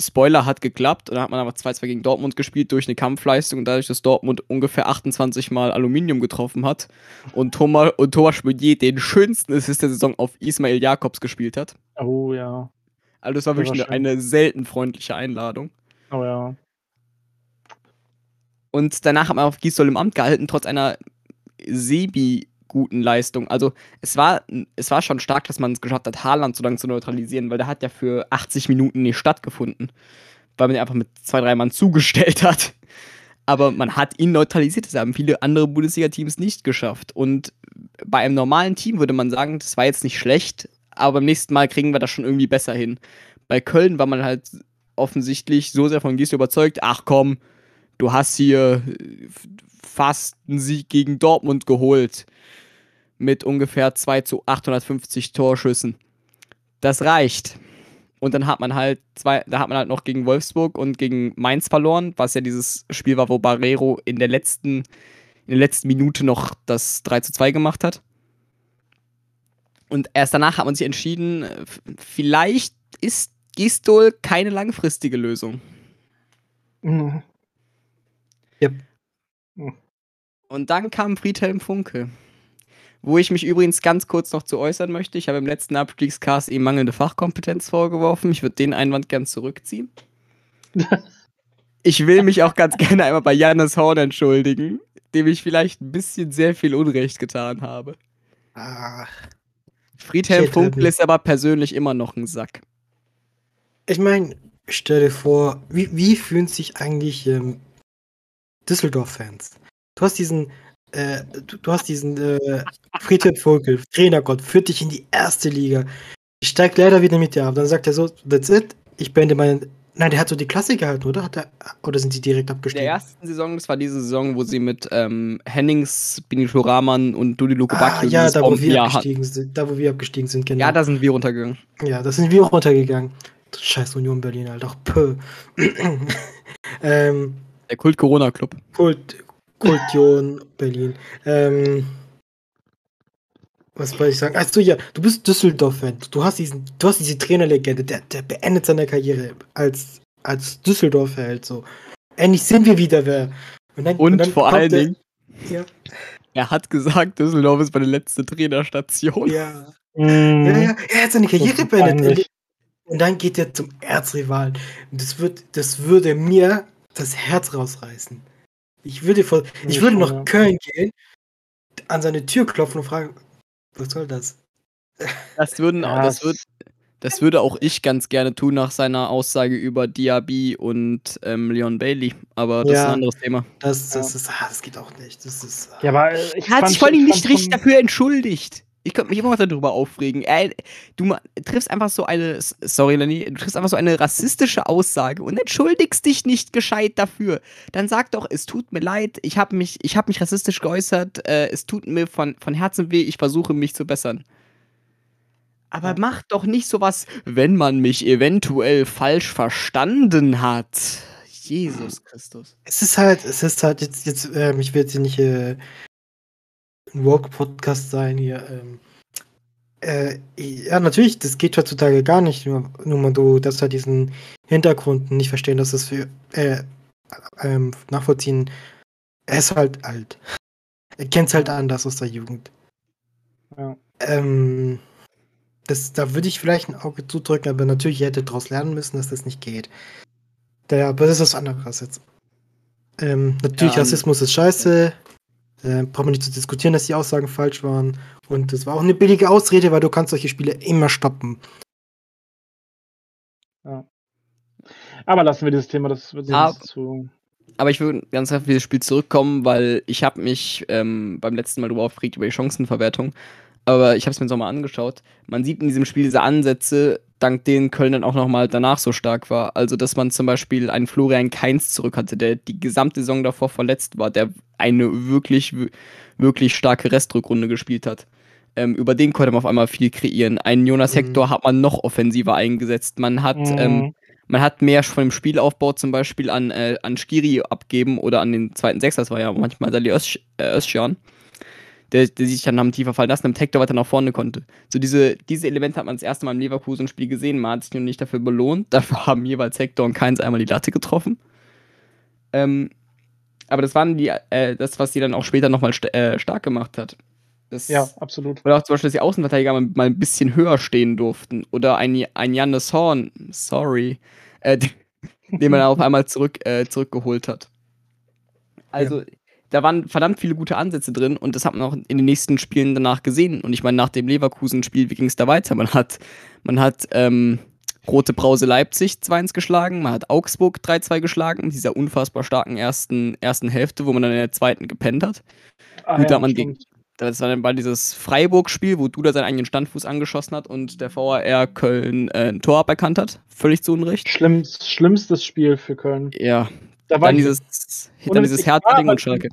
Spoiler hat geklappt und dann hat man aber 2-2 gegen Dortmund gespielt durch eine Kampfleistung und dadurch, dass Dortmund ungefähr 28 Mal Aluminium getroffen hat und Thomas, und Thomas Meunier den schönsten Assist der Saison auf Ismail Jakobs gespielt hat. Oh ja. Also das war Der wirklich war eine, eine selten freundliche Einladung. Oh ja. Und danach hat man auf Gisdol im Amt gehalten, trotz einer semi-guten Leistung. Also es war, es war schon stark, dass man es geschafft hat, Haaland so lange zu neutralisieren, weil der hat ja für 80 Minuten nicht stattgefunden. Weil man ihn einfach mit zwei, drei Mann zugestellt hat. Aber man hat ihn neutralisiert. Das haben viele andere Bundesliga-Teams nicht geschafft. Und bei einem normalen Team würde man sagen, das war jetzt nicht schlecht, aber beim nächsten Mal kriegen wir das schon irgendwie besser hin. Bei Köln war man halt offensichtlich so sehr von Gisdol überzeugt, ach komm, du hast hier fast einen Sieg gegen Dortmund geholt. Mit ungefähr 2 zu 850 Torschüssen. Das reicht. Und dann hat man halt zwei, da hat man halt noch gegen Wolfsburg und gegen Mainz verloren, was ja dieses Spiel war, wo Barrero in der letzten, in der letzten Minute noch das 3 zu 2 gemacht hat. Und erst danach hat man sich entschieden, vielleicht ist Gistol keine langfristige Lösung. Mhm. Yep. Und dann kam Friedhelm Funke. Wo ich mich übrigens ganz kurz noch zu äußern möchte. Ich habe im letzten Abstiegscast ihm mangelnde Fachkompetenz vorgeworfen. Ich würde den Einwand gern zurückziehen. Ich will mich auch ganz gerne einmal bei Janis Horn entschuldigen, dem ich vielleicht ein bisschen sehr viel Unrecht getan habe. Ach. Friedhelm Funkel ist aber persönlich immer noch ein Sack. Ich meine, stell dir vor, wie, wie fühlen sich eigentlich ähm, Düsseldorf-Fans? Du hast diesen, äh, du, du hast diesen äh, Friedhelm Vogel, Trainergott, führt dich in die erste Liga. Ich steig leider wieder mit dir ab. Dann sagt er so, that's it, ich beende meinen. Nein, der hat so die Klasse gehalten, oder? Hat er, oder sind sie direkt In abgestiegen? der ersten Saison, das war diese Saison, wo sie mit ähm, Hennings, Benito Rahman und Dudi Lukobakio ah, ja, da wo wir abgestiegen sind. Da wo wir abgestiegen sind, genau. Ja, da sind wir runtergegangen. Ja, da sind wir auch runtergegangen. Scheiß Union Berlin, Alter. Pö. ähm, Der Kult Corona Club. Kult, Kultion Berlin. Ähm, was wollte ich sagen? Achso, ja, du bist Düsseldorf-Fan. Du hast diesen, du hast diese Trainerlegende, der, der beendet seine Karriere als, als Düsseldorf-Held. So. Endlich sind wir wieder wer. dann, Und dann vor allen der- Dingen, Ja, er hat gesagt, Düsseldorf ist meine letzte Trainerstation. ja. Mhm. Ja, ja, er hat seine Karriere beendet. Und dann geht er zum Erzrivalen. Und das, wird, das würde mir das Herz rausreißen. Ich würde, vor, ich Ja, würde schon, nach ja. Köln gehen, an seine Tür klopfen und fragen, was soll das? Das, würden, Ja, das, würd, das würde auch ich ganz gerne tun nach seiner Aussage über Diaby und ähm, Leon Bailey. Aber das ist Ja. ein anderes Thema. Das, Ja. das, ist, ah, das geht auch nicht. Das ist, ah. Ja, aber ich Er hat sich vor allem ich nicht richtig dafür entschuldigt. Ich könnte mich immer noch darüber aufregen. Ey, du ma- triffst einfach so eine, sorry Lenny, du triffst einfach so eine rassistische Aussage und entschuldigst dich nicht gescheit dafür. Dann sag doch, es tut mir leid, ich habe mich, ich hab mich rassistisch geäußert, äh, es tut mir von, von Herzen weh, ich versuche mich zu bessern. Aber mach doch nicht sowas, wenn man mich eventuell falsch verstanden hat. Jesus Christus. Es ist halt, es ist halt jetzt, jetzt, ähm, ich will jetzt hier nicht äh, ein Woke-Podcast sein hier. Ähm, äh, ja, natürlich, das geht heutzutage gar nicht. Nur, nur mal du darfst halt diesen Hintergrund nicht verstehen, dass das für äh, ähm, nachvollziehen. Er ist halt alt. Er kennt es halt anders aus der Jugend. Ja. Ähm, das, da würde ich vielleicht ein Auge zudrücken, aber natürlich hätte daraus lernen müssen, dass das nicht geht. Da, aber das ist was anderes jetzt. Ähm, natürlich, Ja, Rassismus ist scheiße. Äh, braucht man nicht zu diskutieren, dass die Aussagen falsch waren. Und das war auch eine billige Ausrede, weil du kannst solche Spiele immer stoppen. Aber lassen wir dieses Thema, das wird Ja. sonst zu. Aber ich würde ganz auf dieses Spiel zurückkommen, weil ich habe mich ähm, beim letzten Mal darüber aufgeregt, über die Chancenverwertung. Aber ich habe es mir jetzt nochmal angeschaut. Man sieht in diesem Spiel diese Ansätze, dank denen Köln dann auch nochmal danach so stark war. Also, dass man zum Beispiel einen Florian Kainz zurück hatte, der die gesamte Saison davor verletzt war, der eine wirklich, wirklich starke Restrückrunde gespielt hat. Ähm, über den konnte man auf einmal viel kreieren. Einen Jonas Mhm. Hector hat man noch offensiver eingesetzt. Man hat ähm, Mhm. man hat mehr von dem Spielaufbau zum Beispiel an, äh, an Skiri abgeben oder an den zweiten Sechser, das war ja manchmal Özc- äh, Özcan, der, der sich dann am tiefer fallen lassen, im Hector weiter nach vorne konnte. So diese, diese Elemente hat man das erste Mal im Leverkusen-Spiel gesehen, man hat sich nur nicht dafür belohnt, dafür haben jeweils Hector und Keins einmal die Latte getroffen. Ähm, aber das waren die, äh, das, was sie dann auch später nochmal st äh, stark gemacht hat. Das, Ja, absolut. oder auch zum Beispiel, dass die Außenverteidiger mal, mal ein bisschen höher stehen durften. Oder ein, ein Jannes Horn, sorry, äh, den man auf einmal zurück, äh, zurückgeholt hat. Also, da waren verdammt viele gute Ansätze drin und das hat man auch in den nächsten Spielen danach gesehen. Und ich meine, nach dem Leverkusen-Spiel, wie ging es da weiter? Man hat, man hat ähm, Rote Brause Leipzig 2-1 geschlagen, man hat Augsburg 3-2 geschlagen, in dieser unfassbar starken ersten, ersten Hälfte, wo man dann in der zweiten gepennt hat. Ah, Gut, da ja, hat man gegen, das war dann bei dieses Freiburg-Spiel, wo Duda seinen eigenen Standfuß angeschossen hat und der VAR Köln äh, ein Tor aberkannt hat. Völlig zu Unrecht. Schlimm, schlimmstes Spiel für Köln. Ja, Da war dann dieses, dann es- dieses bei und Schalke.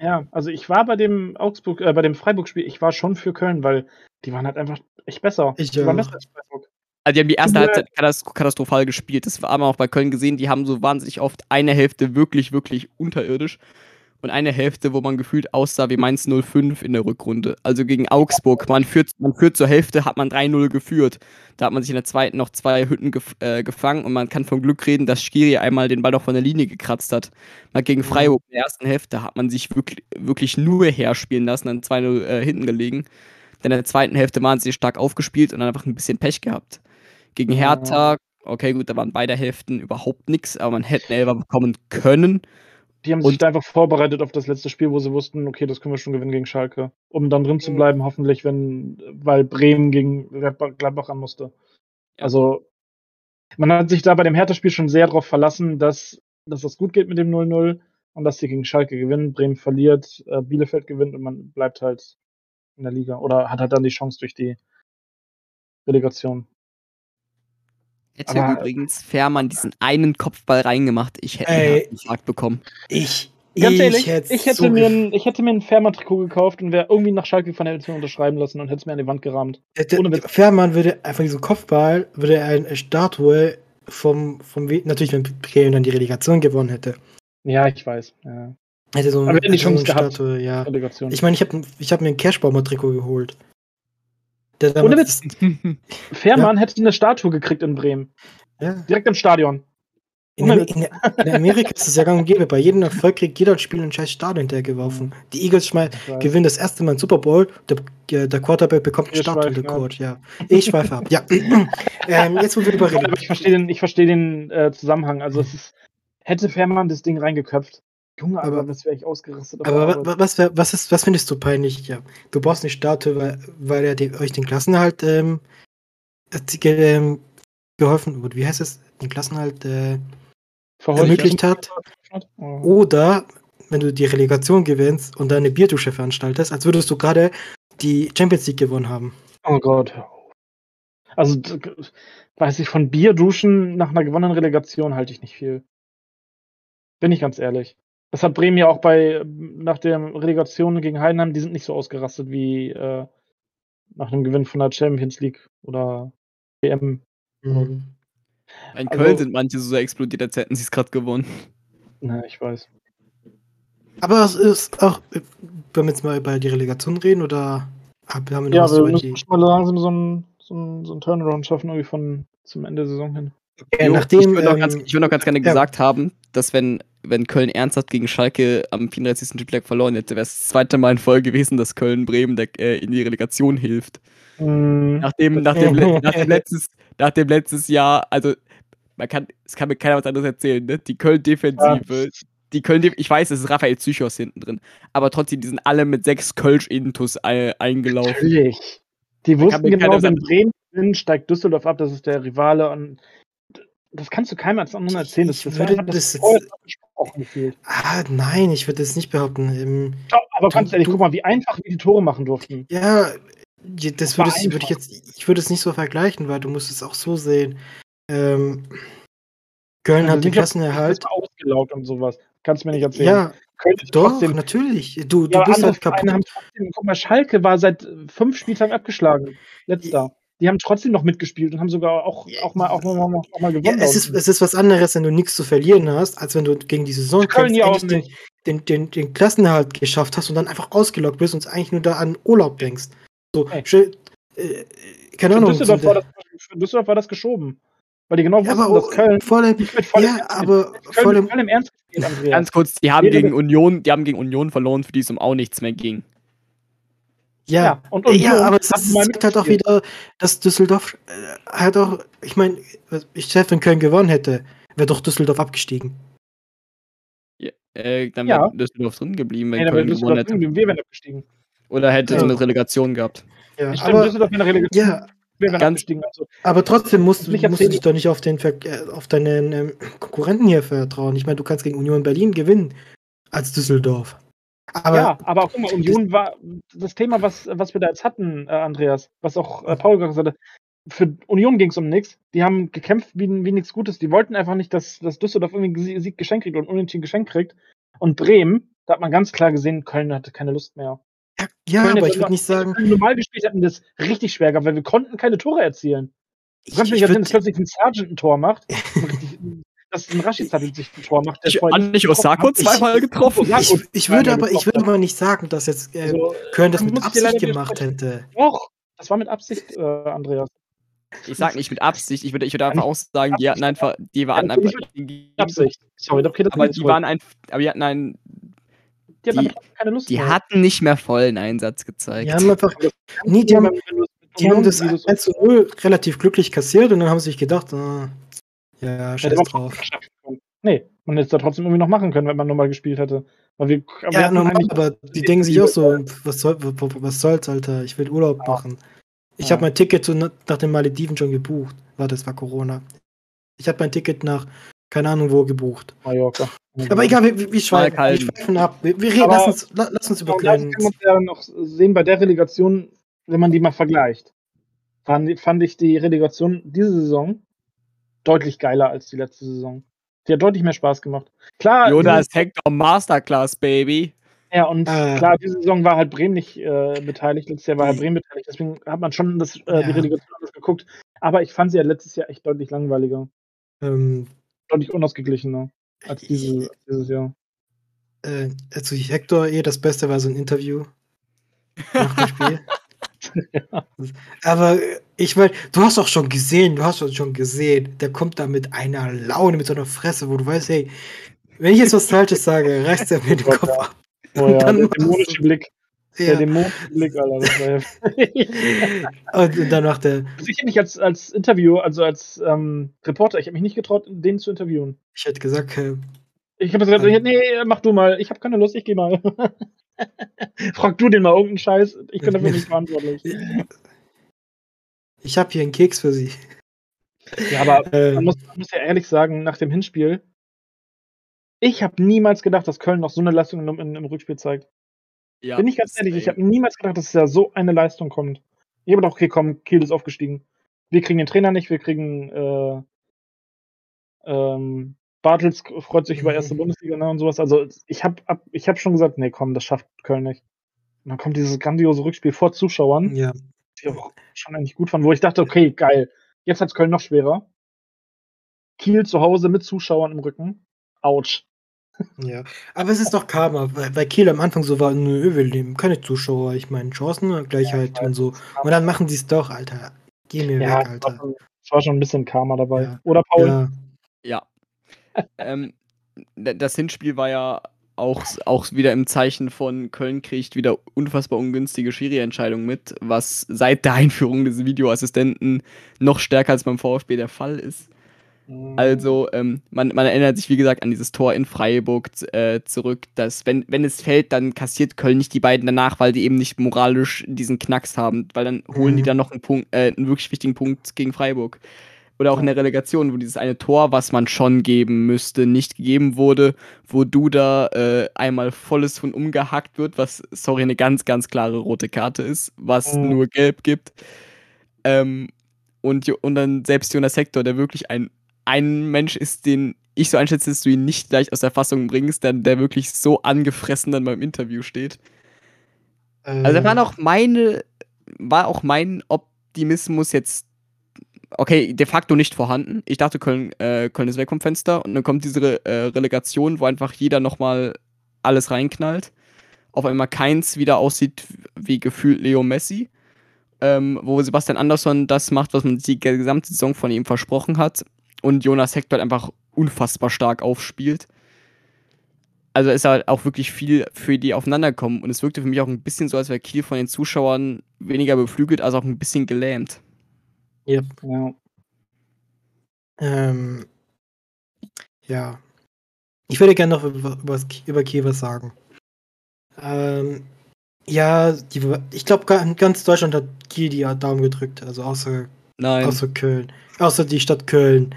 Ja, also ich war bei dem Augsburg, äh, bei dem Freiburg-Spiel, ich war schon für Köln, weil die waren halt einfach echt besser. Ich die waren auch. besser als Freiburg. Also die haben die erste. Halbzeit katas- katastrophal gespielt. Das war aber auch bei Köln gesehen, die haben so wahnsinnig oft eine Hälfte wirklich, wirklich unterirdisch und eine Hälfte, wo man gefühlt aussah wie Mainz 05 in der Rückrunde. Also gegen Augsburg. Man führt, man führt zur Hälfte, hat man 3-0 geführt. Da hat man sich in der zweiten noch zwei Hütten gef äh, gefangen und man kann vom Glück reden, dass Skiri einmal den Ball noch von der Linie gekratzt hat. Mal gegen Freiburg in der ersten Hälfte hat man sich wirklich, wirklich nur herspielen lassen, dann 2-0 äh, hinten gelegen. Dann in der zweiten Hälfte waren sie stark aufgespielt und dann einfach ein bisschen Pech gehabt. Gegen Hertha, okay, gut, da waren beide Hälften überhaupt nichts, aber man hätte einen Elfer bekommen können. Die haben sich da einfach vorbereitet auf das letzte Spiel, wo sie wussten, okay, das können wir schon gewinnen gegen Schalke. Um dann drin zu bleiben, hoffentlich, wenn, weil Bremen gegen Gladbach Gladbach ran musste. Ja. Also, man hat sich da bei dem Hertha-Spiel schon sehr darauf verlassen, dass, dass das gut geht mit dem 0-0 und dass sie gegen Schalke gewinnen. Bremen verliert, äh, Bielefeld gewinnt und man bleibt halt in der Liga oder hat halt dann die Chance durch die Relegation. Hätte Aber- übrigens Fährmann diesen einen Kopfball reingemacht, ich hätte Ey. einen Herzinfarkt bekommen. Ich, Ganz ich ehrlich, hätte ich hätte, so mir ein, ich hätte mir ein Fährmann-Trikot gekauft und wäre irgendwie nach Schalke von der Edition unterschreiben lassen und hätte es mir an die Wand gerammt. hätte, ohne Witz. Fährmann würde einfach diesen Kopfball, würde er eine Statue vom, vom We- natürlich, wenn Bremen dann die Relegation gewonnen hätte. Ja, ich weiß. Ja. Hätte so, Aber hätten die hätte so Chance eine gehabt. Statue, ja. Relegation. Ich meine, ich habe ich hab mir ein Cashbaumer-Trikot geholt. Der Ohne damals- Fährmann hätte eine Statue gekriegt in Bremen. Ja. Direkt im Stadion. In, in, in Amerika ist es ja gang und gäbe. Bei jedem Erfolg kriegt jeder Spieler ein scheiß Stadion hinterhergeworfen. Die Eagles weiß. gewinnen das erste Mal einen Super Bowl. Der, der der Quarterback bekommt einen Wir schweifen Stadionrekord. Ja. Ich schweife ab. Ja. ähm, jetzt, wo wir über Aber ich verstehe den, ich verstehe den äh, Zusammenhang. Also es ist, hätte Fährmann das Ding reingeköpft. Junge, aber, Aber- das wäre ich ausgerastet. Aber wa- was, wär, was, ist, was findest du peinlich? Ja, du brauchst eine Statue, weil, weil er die, euch den Klassenhalt ähm, ähm, geholfen, wie heißt es? Den Klassenhalt äh, ermöglicht hat. Oder wenn du die Relegation gewinnst und dann eine Bierdusche veranstaltest, als würdest du gerade die Champions League gewonnen haben. Oh Gott. Also, weiß ich, von Bierduschen nach einer gewonnenen Relegation halte ich nicht viel. Bin ich ganz ehrlich. Das hat Bremen ja auch bei, nach der Relegation gegen Heidenheim, die sind nicht so ausgerastet wie äh, nach einem Gewinn von der Champions League oder WM. Mhm. In Also- Köln sind manche so explodiert, als hätten sie es gerade gewonnen. Na, ich weiß. Aber es ist auch, wenn wir jetzt mal über die Relegation reden, oder hab- haben wir noch Ja, was wir müssen schon mal langsam so einen so so einen Turnaround schaffen, irgendwie von zum Ende der Saison hin. Äh, Jo, nachdem, ich würde noch, ganz- ähm, ich würd noch ganz gerne ja. gesagt haben, dass wenn, wenn Köln ernsthaft gegen Schalke am 34. Spieltag verloren hätte, wäre es das zweite Mal in Folge gewesen, dass Köln Bremen der, äh, in die Relegation hilft. Mm, Nachdem, nachdem, le- nachdem, letztes, nachdem letztes Jahr, also man kann, es kann mir keiner was anderes erzählen, ne? Die Köln-Defensive, die Köln, ich weiß, es ist Raphael Zychos hinten drin, aber trotzdem, die sind alle mit sechs Kölsch-Intus ei- eingelaufen. Natürlich. Die wussten genau, wenn Bremen steigt Düsseldorf ab, das ist der Rivale und das kannst du keinem als anderen erzählen. Das, Ich das, würde das das jetzt-. Ah, nein, ich würde das nicht behaupten. Ähm, Aber Du- ganz ehrlich, du- guck mal, wie einfach wir die Tore machen durften. ja, das war würde ich, würde ich jetzt, ich würde es nicht so vergleichen, weil du musst es auch so sehen. Ähm, Köln Also hat den Klassenerhalt. das ausgelaugt und sowas. Kannst du mir nicht erzählen. Ja, doch, trotzdem- natürlich. Du, du Ja, bist halt kaputt. Haben guck mal, Schalke war seit fünf Spieltagen abgeschlagen. Letzter. Die haben trotzdem noch mitgespielt und haben sogar auch, auch mal, auch mal, auch mal, auch mal Ja, gewonnen. es ist, es ist was anderes, wenn du nichts zu verlieren hast, als wenn du gegen die Saison kämpfst, ja den, den, den, den Klassenerhalt geschafft hast und dann einfach ausgelockt bist und eigentlich nur da an Urlaub denkst. So, Ey. schön, äh, keine Ahnung. Düsseldorf so war das, für Düsseldorf war das geschoben. Weil die genau Ja, wussten, aber dass Köln vor allem, nicht mit vollem ja, Ernst aber allem, vollem Ernst. Ganz kurz, die haben gegen Union, die haben gegen Union verloren, für die es um auch nichts mehr ging. Ja, Ja, und Union ja, aber es zeigt halt auch wieder, dass Düsseldorf äh, halt auch, ich meine, ich wenn Köln gewonnen hätte, wäre doch Düsseldorf abgestiegen. Äh, dann Ja. wäre Düsseldorf drin geblieben, wenn wäre Köln gewonnen hätte. drin, wir wären abgestiegen. Oder hätte Ja. so eine Relegation gehabt. Ja, Stimmt, aber, Düsseldorf in der Relegation, ja, wir wären ganz- abgestiegen. Also, aber trotzdem musst, musst du dich doch nicht auf, den, Ver- äh, auf deinen ähm, Konkurrenten hier vertrauen. Ich meine, du kannst gegen Union Berlin gewinnen als Düsseldorf. Aber ja, aber guck mal, Union war das Thema, was, was wir da jetzt hatten, äh, Andreas, was auch äh, Paul gesagt hatte. Für Union ging es um nichts. Die haben gekämpft wie, wie nichts Gutes. Die wollten einfach nicht, dass, dass Düsseldorf irgendwie Sieg geschenkt kriegt und Unentschieden geschenkt kriegt. Und Bremen, da hat man ganz klar gesehen, Köln hatte keine Lust mehr. ja, ja Köln aber ich würde nicht sagen, Wenn wir normal gespielt hätten, das richtig schwer gehabt, weil wir konnten keine Tore erzielen. Du ich, kannst ich nicht erzählen, dass plötzlich ein Sergeant ein Tor macht. dass ein Rashica sich ein Tor macht. der Ich, vorher an nicht Osako zweimal getroffen. Ja, ich, ich würde aber, ich würde aber nicht sagen, dass jetzt äh, Also, Köln das mit Absicht gemacht hätte. Doch, das war mit Absicht, äh, Andreas. Ich sag nicht mit Absicht, ich würde ich würde einfach auch sagen, die hatten einfach, die waren Ja, einfach. Die, Absicht. Sorry, okay, das aber die waren ein, aber die hatten einen, die hatten die- einfach keine Lust die hatten nicht mehr vollen Einsatz gezeigt. Die haben einfach, nee, die haben, die haben das wie du so- 1 zu 0 relativ glücklich kassiert und dann haben sie sich gedacht, ah, ja, scheiß man drauf. Nee, man hätte es da trotzdem irgendwie noch machen können, wenn man nochmal gespielt hätte. Weil wir, wir Ja, normal, aber die denken sich auch so, was, soll, was soll's, Alter, ich will Urlaub machen. Ich Ja. habe mein Ticket nach den Malediven schon gebucht. Warte, das war Corona. Ich habe mein Ticket nach, keine Ahnung wo, gebucht. Mallorca. Aber egal, wir, wir, schweifen, wir schweifen ab. Wir, wir reden, Aber- lass, uns, la- lass uns über Köln. kann man ja noch sehen, bei der Relegation, wenn man die mal vergleicht, fand, fand ich die Relegation diese Saison deutlich geiler als die letzte Saison. Die hat deutlich mehr Spaß gemacht. Klar, Jonas Hector Masterclass, Baby. Ja, und Äh. klar, diese Saison war halt Bremen nicht äh, beteiligt, letztes Jahr war ja Bremen beteiligt, deswegen hat man schon das, äh, Ja. die Relegation geguckt. Aber ich fand sie ja letztes Jahr echt deutlich langweiliger, Ähm, deutlich unausgeglichener als diese, dieses Jahr. äh, also Hector, eh das Beste war so ein Interview nach dem Spiel. Aber ich meine, du hast doch schon gesehen, du hast doch schon gesehen, der kommt da mit einer Laune, mit so einer Fresse, wo du weißt, hey, wenn ich jetzt was Falsches sage, reißt er mir den Kopf ab. Oh ja, dann der dämonische Blick. Der Ja. dämonische Blick, Alter. Ja Und, und dann macht er, Also ich hätte mich als, als Interview, also als ähm, Reporter, ich habe mich nicht getraut, den zu interviewen. ich hätte gesagt, äh, Ich habe gesagt, Ähm. nee, mach du mal, ich habe keine Lust, ich geh mal. Frag du den mal irgendeinen Scheiß, ich bin dafür nicht verantwortlich. ich habe hier einen Keks für sie. Ja, aber Äh, man muss, man muss ja ehrlich sagen, nach dem Hinspiel, ich habe niemals gedacht, dass Köln noch so eine Leistung im, im, im Rückspiel zeigt. Ja, Bin ich ganz ehrlich, ich habe niemals gedacht, dass da so eine Leistung kommt. Ich habe gedacht, okay, komm, Kiel ist aufgestiegen. Wir kriegen den Trainer nicht, wir kriegen äh, ähm, Bartels freut sich über Mhm. erste Bundesliga ne, und sowas. Also ich habe ich hab schon gesagt, nee, komm, das schafft Köln nicht. Und dann kommt dieses grandiose Rückspiel vor Zuschauern, ja. die auch schon eigentlich gut fanden, wo ich dachte, okay, geil, jetzt hat's Köln noch schwerer. Kiel zu Hause mit Zuschauern im Rücken. Autsch. Ja, aber es ist doch Karma, weil, weil Kiel am Anfang so war, nö, wir nehmen keine Zuschauer, ich meine Chancengleichheit und so. Und dann machen sie es doch, Alter. Geh mir Ja, weg, es war, Alter. schon, es war schon ein bisschen Karma dabei. Ja. Oder Paul? Ja, Ja. Ähm, das Hinspiel war ja auch, auch wieder im Zeichen von Köln kriegt wieder unfassbar ungünstige Schiri-Entscheidungen mit, was seit der Einführung des Videoassistenten noch stärker als beim VfB der Fall ist. Mhm. Also, ähm, man, man erinnert sich, wie gesagt, an dieses Tor in Freiburg äh, zurück, dass, wenn, wenn es fällt, dann kassiert Köln nicht die beiden danach, weil die eben nicht moralisch diesen Knacks haben, weil dann holen die Mhm. dann noch einen, Punkt, äh, einen wirklich wichtigen Punkt gegen Freiburg. Oder auch in der Relegation, wo dieses eine Tor, was man schon geben müsste, nicht gegeben wurde, wo Duda äh, einmal volles von umgehackt wird, was, sorry, eine ganz, ganz klare rote Karte ist, was Mhm. nur gelb gibt. Ähm, und, und dann selbst Jonas Hector, der wirklich ein, ein Mensch ist, den ich so einschätze, dass du ihn nicht leicht aus der Fassung bringst, der, der wirklich so angefressen dann beim Interview steht. Also da ähm, war auch meine, war auch mein Optimismus jetzt, okay, de facto nicht vorhanden. Ich dachte, Köln, äh, Köln ist weg vom Fenster und dann kommt diese Re äh, Relegation, wo einfach jeder nochmal alles reinknallt. Auf einmal keins wieder aussieht wie gefühlt Leo Messi. Ähm, wo Sebastian Andersson das macht, was man die gesamte Saison von ihm versprochen hat. Und Jonas Hector einfach unfassbar stark aufspielt. Also ist halt auch wirklich viel für die aufeinander kommen. Und es wirkte für mich auch ein bisschen so, als wäre Kiel von den Zuschauern weniger beflügelt, als auch ein bisschen gelähmt. Ja. Ähm, ja. ich würde gerne noch über, über, über Kiel was sagen. Ähm, ja, die, ich glaube, ganz Deutschland hat Kiel die Daumen gedrückt, also außer, Nein. außer Köln. Außer die Stadt Köln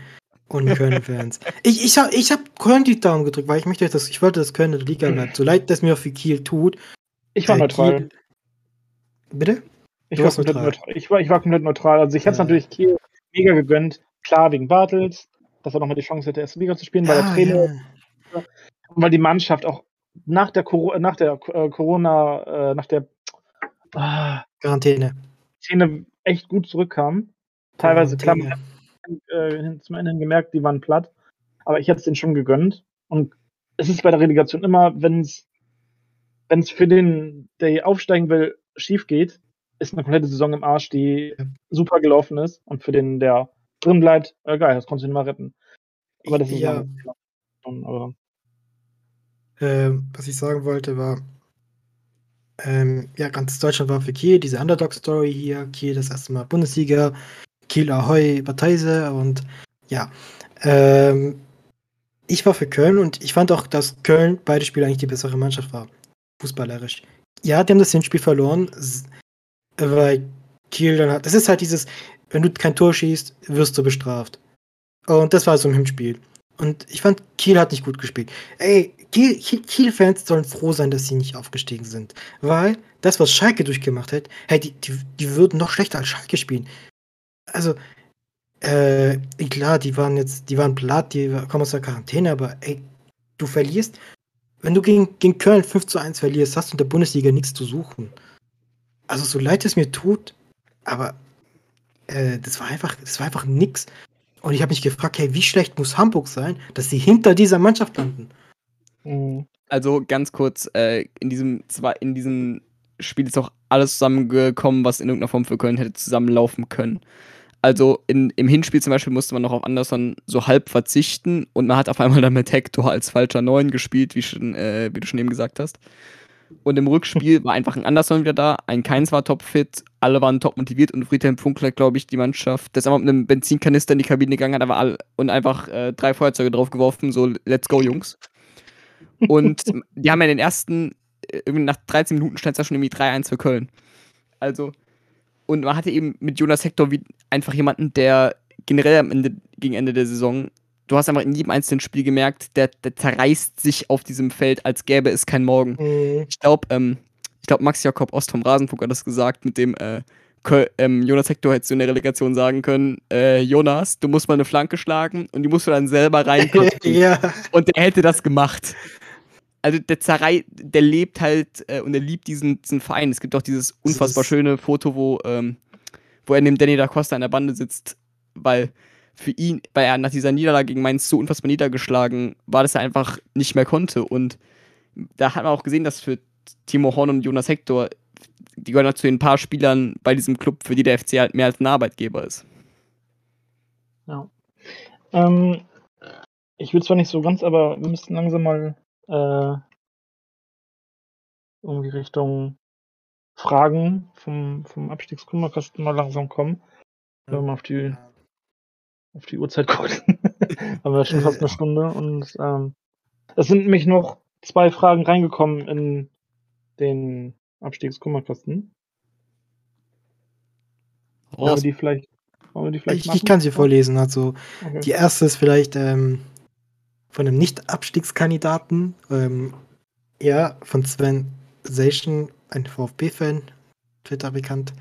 und Köln-Fans. ich ich habe ich hab Köln die Daumen gedrückt, weil ich möchte, dass ich wollte, dass Köln in der Liga bleibt. So leid das mir auch für Kiel tut. Ich war äh, neutral. Kiel, bitte? Ich war, komplett neutral. neutral. Ich, war, ich war komplett neutral. Also ich hätte es Ja. natürlich Kiel mega gegönnt. Klar, wegen Bartels, dass er nochmal die Chance hätte, erste Liga zu spielen, weil der Ah, Trainer ja. und weil die Mannschaft auch nach der, Coro nach der äh, Corona, äh, nach der ah, Quarantäne. Szene echt gut zurückkam. Teilweise, klar, Quarantäne. äh, zum Ende hin gemerkt, die waren platt. Aber ich hätte es denen schon gegönnt. Und es ist bei der Relegation immer, wenn es wenn es für den, der hier aufsteigen will, schief geht, ist eine komplette Saison im Arsch, die super gelaufen ist. Und für den, der drin bleibt, äh, geil, das konntest du nicht mal retten. Aber das ist Ja. aber Ähm, was ich sagen wollte, war, ähm, ja, ganz Deutschland war für Kiel, diese Underdog-Story hier, Kiel das erste Mal Bundesliga, Kiel Ahoi, Bateise und ja, ähm, ich war für Köln und ich fand auch, dass Köln beide Spiele eigentlich die bessere Mannschaft war, fußballerisch. Ja, die haben das Hinspiel verloren, weil Kiel dann hat, das ist halt dieses, wenn du kein Tor schießt, wirst du bestraft. Und das war so im Hinspiel. Und ich fand, Kiel hat nicht gut gespielt. Ey, Kiel- Kiel- Kiel-Fans sollen froh sein, dass sie nicht aufgestiegen sind. Weil das, was Schalke durchgemacht hat, hey, die, die, die würden noch schlechter als Schalke spielen. Also, äh, klar, die waren jetzt, die waren platt, die kommen aus der Quarantäne, aber ey, du verlierst, wenn du gegen, gegen Köln 5 zu 1 verlierst, hast du in der Bundesliga nichts zu suchen. Also, so leid es mir tut, aber äh, das war einfach, das war einfach nix. Und ich habe mich gefragt, hey, wie schlecht muss Hamburg sein, dass sie hinter dieser Mannschaft landen? mh, Also ganz kurz, äh, in diesem zwei, in diesem Spiel ist auch alles zusammengekommen, was in irgendeiner Form für Köln hätte zusammenlaufen können. Also in, im Hinspiel zum Beispiel musste man noch auf Anderson so halb verzichten und man hat auf einmal dann mit Hector als falscher Neun gespielt, wie, schon, äh, wie du schon eben gesagt hast. Und im Rückspiel war einfach ein Anderson wieder da, ein Keins war topfit, alle waren top motiviert und Friedhelm Funkler, glaube ich, die Mannschaft, der ist einfach mit einem Benzinkanister in die Kabine gegangen hat, all, und einfach äh, drei Feuerzeuge draufgeworfen, so let's go, Jungs. Und die haben ja in den ersten, äh, irgendwie nach 13 Minuten stand es ja schon irgendwie 3-1 für Köln. Also, und man hatte eben mit Jonas Hector wie einfach jemanden, der generell am Ende, gegen Ende der Saison, du hast einfach in jedem einzelnen Spiel gemerkt, der, der zerreißt sich auf diesem Feld, als gäbe es kein Morgen. Mhm. Ich glaube, ähm, ich glaube, Max Jakob Ost vom Rasenfunk hat das gesagt, mit dem äh, ähm, Jonas Hector hättest du in der Relegation sagen können, äh, Jonas, du musst mal eine Flanke schlagen und die musst du dann selber reinkommen. ja, Und der hätte das gemacht. Also der Zerrei, der lebt halt äh, und er liebt diesen, diesen Verein. Es gibt auch dieses unfassbar schöne Foto, wo, ähm, wo er neben Danny da Costa an der Bande sitzt, weil für ihn, weil er nach dieser Niederlage gegen Mainz so unfassbar niedergeschlagen war, dass er einfach nicht mehr konnte. Und da hat man auch gesehen, dass für Timo Horn und Jonas Hector, die gehören halt zu den paar Spielern bei diesem Club, für die der FC halt mehr als ein Arbeitgeber ist. ja. Ähm, ich will zwar nicht so ganz, aber wir müssten langsam mal äh, irgendwie Richtung Fragen vom, vom Abstiegskummerkasten mal langsam kommen. Wenn wir mal auf die, auf die Uhrzeit gucken. Haben wir schon fast eine Stunde und ähm, es sind nämlich noch zwei Fragen reingekommen in den Abstiegskummerkasten. Wollen wir die vielleicht, wollen wir die vielleicht ich, ich kann sie vorlesen. Also, Okay. die erste ist vielleicht ähm, von einem Nicht-Abstiegskandidaten. Ähm, ja, von Sven Sation, ein VfB-Fan, Twitter bekannt.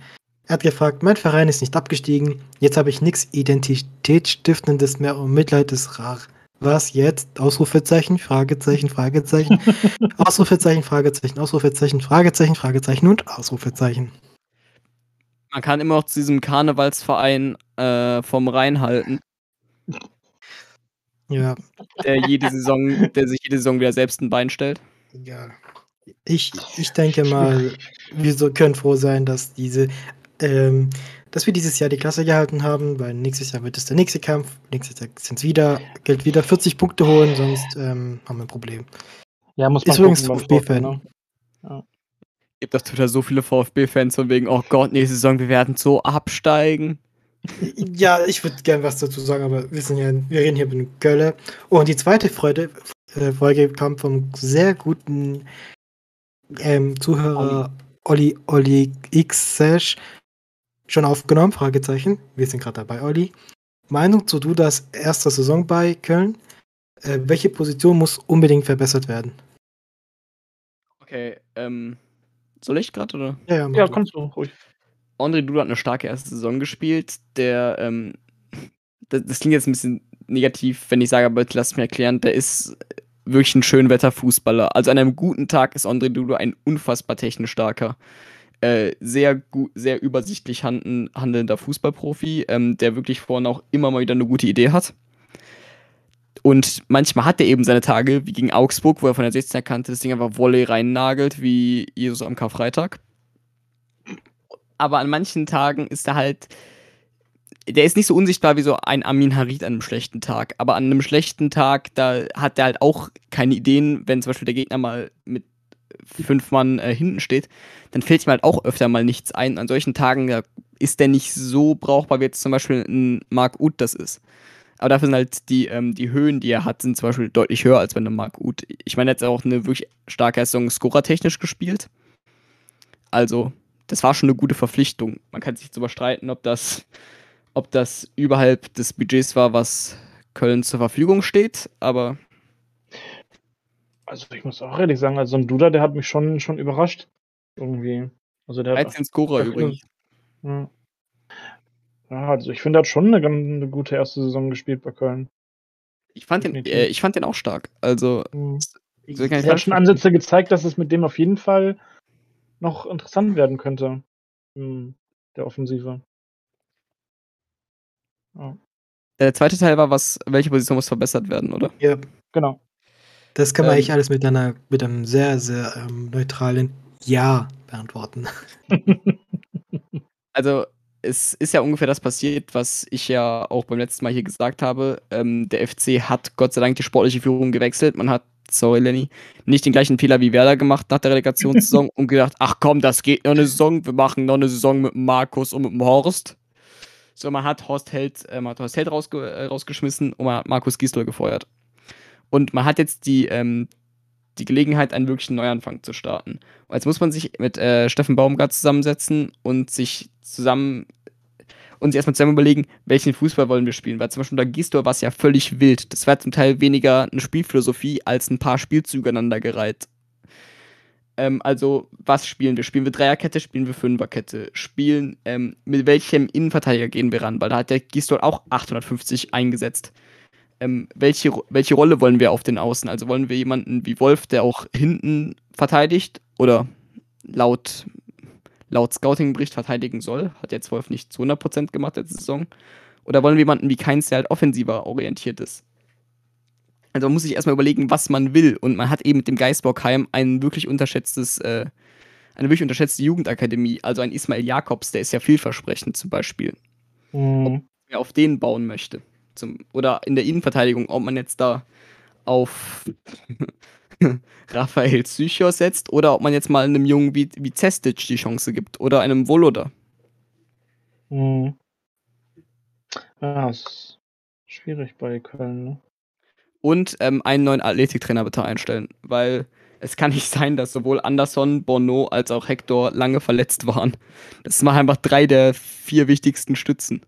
Er hat gefragt, mein Verein ist nicht abgestiegen, jetzt habe ich nichts Identitätsstiftendes mehr und Mitleid ist rar. Was jetzt? Ausrufezeichen, Fragezeichen, Fragezeichen, Ausrufezeichen, Fragezeichen, Ausrufezeichen, Fragezeichen, Fragezeichen und Ausrufezeichen. Man kann immer noch zu diesem Karnevalsverein äh, vom Rhein halten, Ja, der jede Saison, der sich jede Saison wieder selbst ein Bein stellt. Ja. Ich, ich denke mal, wir so können froh sein, dass diese, ähm, dass wir dieses Jahr die Klasse gehalten haben, weil nächstes Jahr wird es der nächste Kampf. Nächstes Jahr sind es wieder, gilt wieder 40 Punkte holen, sonst ähm, haben wir ein Problem. Ja, muss Ist man übrigens gucken, beim VfB-Fan. Ne? Gibt auf Twitter so viele VfB-Fans von wegen, oh Gott, nächste Saison, wir werden so absteigen. Ja, ich würde gern was dazu sagen, aber wir sind ja, wir reden hier mit Gölle. Und die zweite Freude, äh, Folge kam vom sehr guten ähm, Zuhörer Olli, Olli X Sash schon aufgenommen? Fragezeichen. Wir sind gerade dabei, Olli. Meinung zu Dudas erster Saison bei Köln. Äh, welche Position muss unbedingt verbessert werden? Okay, ähm, soll ich gerade oder? Ja, ja, Ja, du. kannst du ruhig. André Duda hat eine starke erste Saison gespielt. Der, ähm, das, das klingt jetzt ein bisschen negativ, wenn ich sage, aber lass es mir erklären, der ist wirklich ein Schönwetterfußballer. Also an einem guten Tag ist André Duda ein unfassbar technisch starker, äh, sehr sehr übersichtlich handen, handelnder Fußballprofi, ähm, der wirklich vorne auch immer mal wieder eine gute Idee hat. Und manchmal hat er eben seine Tage, wie gegen Augsburg, wo er von der 16er Kante das Ding einfach Volley reinnagelt, wie Jesus am Karfreitag aber an manchen Tagen ist er halt. Der ist nicht so unsichtbar wie so ein Amin Harid an einem schlechten Tag. Aber an einem schlechten Tag, da hat er halt auch keine Ideen, wenn zum Beispiel der Gegner mal mit fünf Mann äh, hinten steht, dann fällt ihm halt auch öfter mal nichts ein. An solchen Tagen ist der nicht so brauchbar, wie jetzt zum Beispiel ein Mark Uth das ist. Aber dafür sind halt die, ähm, die Höhen, die er hat, sind zum Beispiel deutlich höher als bei einem Mark Uth. Ich meine, er hat auch eine wirklich starke Saison scorertechnisch gespielt. Also, das war schon eine gute Verpflichtung. Man kann sich darüber streiten, ob das, ob das überhalb des Budgets war, was Köln zur Verfügung steht, aber Also ich muss auch ehrlich sagen, also ein Duda, der hat mich schon, schon überrascht. Irgendwie. Also der hat 13 Scorer übrigens. Ja. Ja, also ich finde, er hat schon eine, ganz- eine gute erste Saison gespielt bei Köln. Ich fand, den, äh, ich fand den auch stark. Also, Ich, So er hat schon Ansätze gezeigt, dass es mit dem auf jeden Fall noch interessant werden könnte. In der Offensive. Ja, der zweite Teil war, was, welche Position muss verbessert werden, oder? Ja, genau. Das kann man Ähm, eigentlich alles mit, einer, mit einem sehr, sehr ähm, neutralen Ja beantworten. Also, es ist ja ungefähr das passiert, was ich ja auch beim letzten Mal hier gesagt habe. Ähm, der FC hat Gott sei Dank die sportliche Führung gewechselt. Man hat, sorry Lenny, nicht den gleichen Fehler wie Werder gemacht nach der Relegationssaison und gedacht, ach komm, das geht noch eine Saison, wir machen noch eine Saison mit Markus und mit dem Horst. So, man hat Horst Held, äh, man hat Horst Held rausge äh, rausgeschmissen und man hat Markus Gisdol gefeuert. Und man hat jetzt die, ähm, die Gelegenheit, einen wirklichen Neuanfang zu starten. Und jetzt muss man sich mit äh, Steffen Baumgart zusammensetzen und sich zusammen und sich erstmal zusammen überlegen, welchen Fußball wollen wir spielen. Weil zum Beispiel unter Gisdol war es ja völlig wild. Das war zum Teil weniger eine Spielphilosophie als ein paar Spielzüge aneinandergereiht. Ähm, also, was spielen wir? Spielen wir Dreierkette, spielen wir Fünferkette? Spielen, ähm, mit welchem Innenverteidiger gehen wir ran? Weil da hat der Gisdol auch 850 eingesetzt. Ähm, welche, welche Rolle wollen wir auf den Außen? Also wollen wir jemanden wie Wolf, der auch hinten verteidigt oder laut, laut Scouting-Bericht verteidigen soll? Hat jetzt Wolf nicht zu 100% gemacht letzte Saison. Oder wollen wir jemanden wie Keins, der halt offensiver orientiert ist? Also man muss sich erstmal überlegen, was man will. Und man hat eben mit dem Geisbockheim ein wirklich unterschätztes, äh, eine wirklich unterschätzte Jugendakademie. Also ein Ismail Jakobs, der ist ja vielversprechend zum Beispiel Mhm. wer auf den bauen möchte. Zum, oder in der Innenverteidigung, ob man jetzt da auf Raphael Psychos setzt oder ob man jetzt mal einem Jungen wie, wie Cestic die Chance gibt oder einem Voloda. Mhm. Ja, ist schwierig bei Köln, ne? Und ähm, einen neuen Athletiktrainer bitte einstellen, weil es kann nicht sein, dass sowohl Anderson, Bono als auch Hector lange verletzt waren. Das sind mal einfach drei der vier wichtigsten Stützen.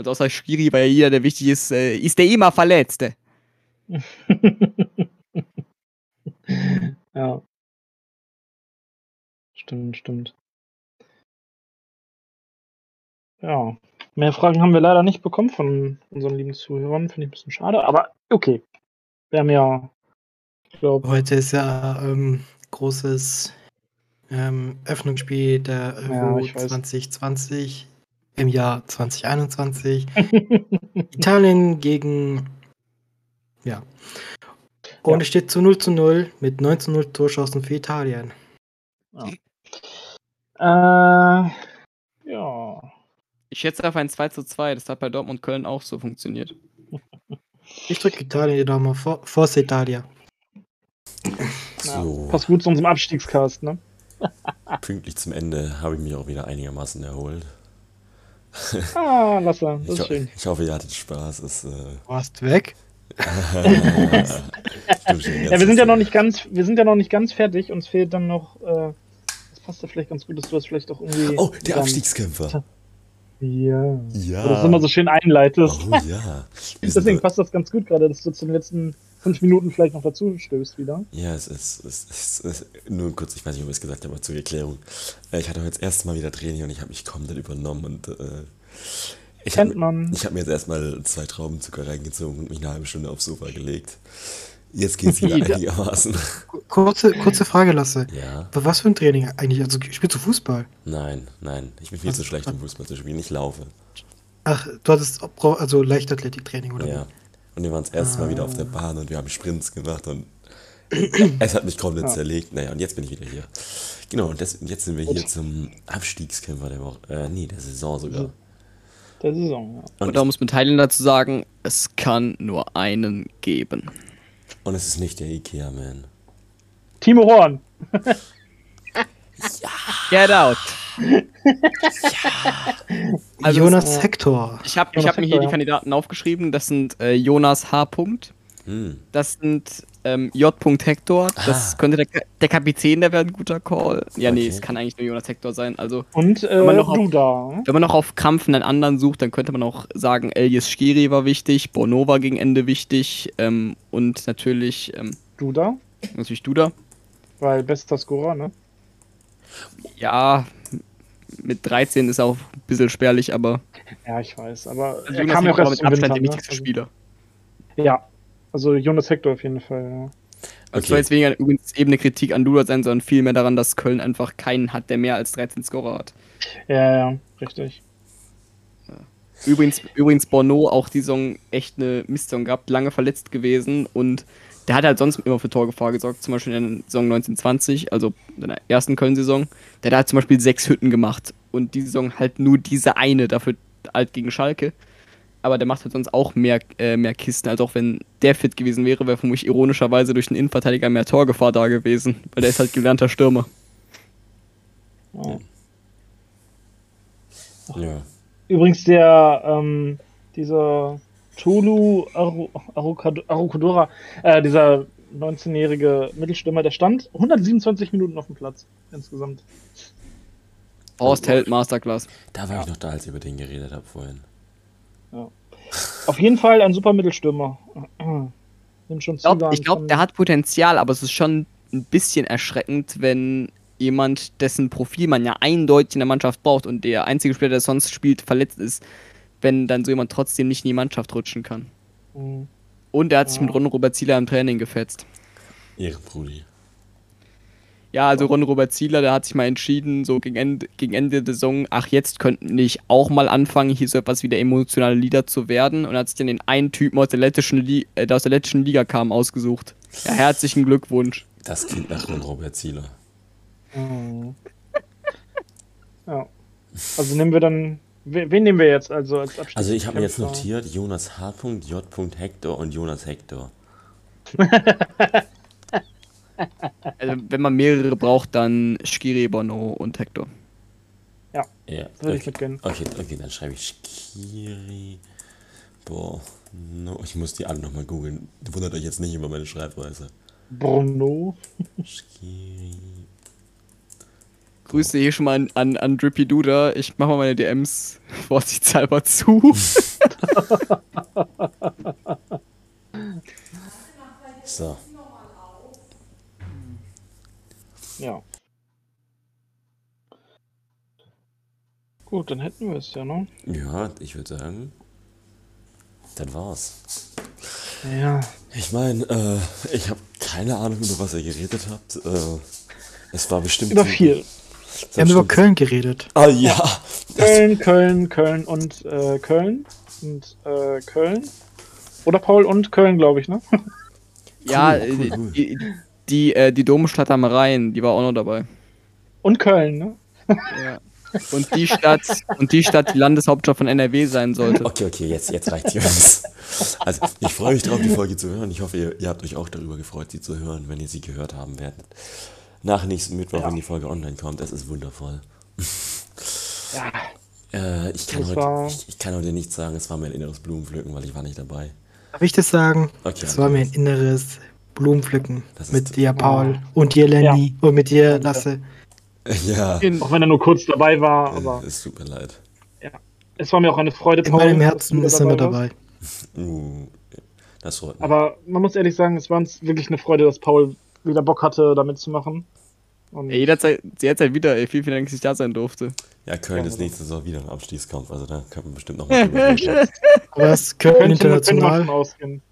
Also außer Schiri, weil ja jeder, der wichtig ist, äh, ist der immer Verletzte. ja. Stimmt, stimmt. Ja. Mehr Fragen haben wir leider nicht bekommen von unseren lieben Zuhörern. Finde ich ein bisschen schade, aber okay. Wir haben ja, ich glaube, Heute ist ja ähm, großes ähm, Öffnungsspiel der Ja, Euro weiß. 2020 im Jahr 2021. Italien gegen. Ja. Und Ja. es steht zu 0 zu 0 mit 9 zu 0 Torschancen für Italien. äh, ja. Ich schätze auf ein 2 zu 2. Das hat bei Dortmund Köln auch so funktioniert. Ich drücke Italien die Daumen vor, Forza Italia. So, Passt gut zu unserem Abstiegscast, ne? pünktlich zum Ende habe ich mich auch wieder einigermaßen erholt. Ah, Lasse, das Ich, ist schön. ich hoffe, ihr hattet Spaß. Es, äh, Du warst weg. Ja, wir sind ja noch nicht ganz, wir sind ja noch nicht ganz fertig. Uns fehlt dann noch, äh, das passt ja vielleicht ganz gut, dass du das vielleicht auch irgendwie. Oh, der dann- Abstiegskämpfer. Ja. Ja. Das immer so schön einleitest. Oh ja. Deswegen passt das ganz gut gerade, dass du zu den letzten fünf Minuten vielleicht noch dazu stößt wieder. Ja, es ist, es ist, es ist nur kurz, ich weiß nicht, ob ich es gesagt habe, aber zur Erklärung. Äh, Ich hatte heute das erste Mal wieder Training und ich habe mich komplett übernommen und äh, ich habe Kennt man. ich hab mir jetzt erstmal zwei Traubenzucker reingezogen und mich eine halbe Stunde aufs Sofa gelegt. Jetzt geht's wieder Ja. einigermaßen. Kurze, kurze Frage, Lasse. Ja, Aber was für ein Training eigentlich? Also spielst du Fußball? nein, nein. Ich bin viel zu schlecht im Fußball zu spielen. Ich laufe. Ach, du hattest also Leichtathletiktraining, oder? Ja. Und wir waren das erste Mal wieder auf der Ah. Bahn und wir haben Sprints gemacht und es hat mich komplett zerlegt. Naja, und jetzt bin ich wieder hier. Genau, und das, jetzt sind wir hier zum Abstiegskämpfer der Woche. Äh, nee, der Saison sogar. Der Saison, ja. Und da muss man Teilen dazu sagen, es kann nur einen wie Und es ist nicht der Ikea-Man. Timo Horn. Get out. Also Jonas Hector. Ich habe ich Jonas hab mir hier Hector, die ja. Kandidaten aufgeschrieben. Das sind äh, Jonas H. Punkt. Hm. Das sind ähm, J. Hector. Das Ah. könnte der, der Kapitän, der wäre ein guter Call. Ja, nee, Okay. es kann eigentlich nur Jonas Hector sein. Also, Und äh, Wenn man noch auf- Duda. wenn man noch auf Kampf einen anderen sucht, dann könnte man auch sagen, Elias Skiri war wichtig, Bono war gegen Ende wichtig ähm, und natürlich, ähm, Duda. natürlich Duda. Weil bester Scorer, ne? Ja, mit 13 ist auch ein bisschen spärlich, aber Ja, ich weiß. Aber also er Jonas kam ja auch war erst mit Abstand Winter, der ne? wichtigste Also- Spieler. Ja. Also Jonas Hector auf jeden Fall, ja. Also Okay. soll jetzt weniger übrigens eben eine Kritik an Duda sein, sondern vielmehr daran, dass Köln einfach keinen hat, der mehr als 13 Scorer hat. Ja, ja, richtig. Übrigens, übrigens Bono auch die Saison echt eine Mistsaison gehabt, lange verletzt gewesen und der hat halt sonst immer für Torgefahr gesorgt, zum Beispiel in der Saison 1920, also in der ersten Köln-Saison. Der hat halt zum Beispiel sechs Hütten gemacht und die Saison halt nur diese eine, dafür halt gegen Schalke. Aber der macht halt sonst auch mehr, äh, mehr Kisten, also auch wenn der fit gewesen wäre, wäre vermutlich ironischerweise durch den Innenverteidiger mehr Torgefahr da gewesen, weil der ist halt gelernter Stürmer. Ja. Ja. Übrigens der, ähm, dieser Tulu Arukodora, äh, dieser 19-jährige Mittelstürmer, der stand 127 Minuten auf dem Platz insgesamt. Horst Held Masterclass. Da war ich noch da, als ich über den geredet habe vorhin. Auf jeden Fall ein super Mittelstürmer. Schon Ich glaube, glaub, der hat Potenzial, aber es ist schon ein bisschen erschreckend, wenn jemand, dessen Profil man ja eindeutig in der Mannschaft braucht und der einzige Spieler, der sonst spielt, verletzt ist, wenn dann so jemand trotzdem nicht in die Mannschaft rutschen kann. Mhm. Und er hat sich mit Ron Robert Zieler im Training gefetzt. Ehrenbrudi. Ja, also Ron Robert Zieler, der hat sich mal entschieden, so gegen Ende, gegen Ende der Saison, ach, jetzt könnten nicht auch mal anfangen, hier so etwas wie der emotionale Leader zu werden. Und hat sich dann den einen Typen aus der lettischen, Li äh, der aus der lettischen Liga kam, ausgesucht. Ja, herzlichen Glückwunsch. Das klingt nach Ron Robert Zieler. Mhm. Ja. Also nehmen wir dann. Wen, nehmen wir jetzt also als Abstieg? Also ich habe mir jetzt notiert, Jonas H. J. Hector und Jonas Hector. Also, wenn man mehrere braucht, dann Skiri, Bono und Hector. Ja, Würde ich okay. mitgehen. Okay, okay, dann schreibe ich Skiri. Boah, no. ich muss die alle nochmal googeln. Wundert euch jetzt nicht über meine Schreibweise. Bruno. Skiri. Grüße hier schon mal an, an, an Drippy Duda. Ich mach mal meine DMs vorsichtshalber zu. So. Ja. Gut, dann hätten wir es ja, ne? Ja, ich würde sagen, das war's. Ja. Ich meine, äh, ich habe keine Ahnung, über was ihr geredet habt. Äh, es war bestimmt. Über viel. Es Wir haben über Köln geredet. Ah ja. Das, Köln, Köln, Köln und äh, Köln. Und äh, Köln. Oder Paul und Köln, glaube ich, ne? ja, Cool, cool, cool. die, die, äh, die Domstadt am Rhein, die war auch noch dabei. Und Köln, ne? Ja. Und die Stadt, und die Stadt, die Landeshauptstadt von NRW sein sollte. okay, okay, jetzt, jetzt reicht Jungs. Also, ich freue mich drauf, die Folge zu hören. Ich hoffe, ihr, ihr habt euch auch darüber gefreut, sie zu hören, wenn ihr sie gehört haben werdet. Nach nächsten Mittwoch, Ja. wenn die Folge online kommt. Das ist wundervoll. Ja. Äh, ich, kann heute, ich, ich kann heute nicht sagen, es war mein inneres Blumenpflücken, weil ich war nicht dabei. Darf ich das sagen? Okay, Das war mir ein inneres Blumen pflücken. Das ist- Mit dir, Paul. Und dir, Lenny. Und mit dir, Lasse. Ja, Auch wenn er nur kurz dabei war, aber es tut mir leid. es war mir auch eine Freude, In meinem dass Herzen du ist er mit dabei. Uh, das freut mich. Aber man muss ehrlich sagen, es war uns wirklich eine Freude, dass Paul wieder Bock hatte, da mitzumachen. Und Ey, jederzeit, jederzeit wieder, ey, vielen, vielen Dank, dass ich da sein durfte. Ja, Köln Ja, ist aber- nächste Saison wieder ein Abstiegskampf, also da können wir bestimmt noch mal drüber reden. Es Köln könnte, könnte man international. von ausgehen.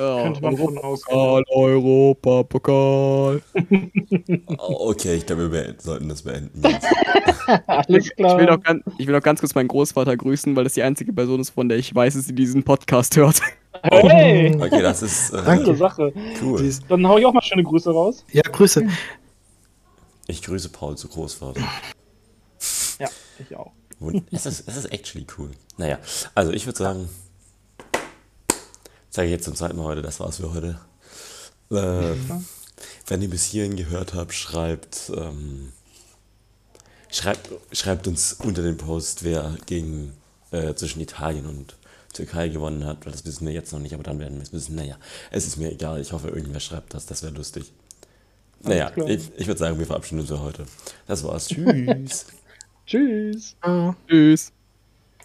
Oh, Könnte man von ausgehen. Pokal, Europa, Pokal. Oh, okay, ich glaube, wir beenden, sollten das beenden. jetzt. Alles Ich klar. will, noch ganz, ich will noch ganz kurz meinen Großvater grüßen, weil das die einzige Person ist, von der ich weiß, dass sie diesen Podcast hört. Hey, Okay, das ist äh, coole Sache. cool. Dann hau ich auch mal schöne Grüße raus. Ja, Grüße. Ich grüße Paul zu Großvater. Ja, ich auch. Es ist, es ist actually cool. Naja, also ich würde sagen, sage ich jetzt zum zweiten Mal heute, das war's für heute. Äh, wenn ihr bis hierhin gehört habt, schreibt, ähm, schreibt, schreibt uns unter den Post, wer gegen äh, zwischen Italien und Türkei gewonnen hat, weil das wissen wir jetzt noch nicht, aber dann werden wir es wissen. Naja, es ist mir egal, ich hoffe, irgendwer schreibt das, das wäre lustig. Naja, ich, ich würde sagen, wir verabschieden uns für heute. Das war's. Tschüss. Tschüss. Ciao. Tschüss.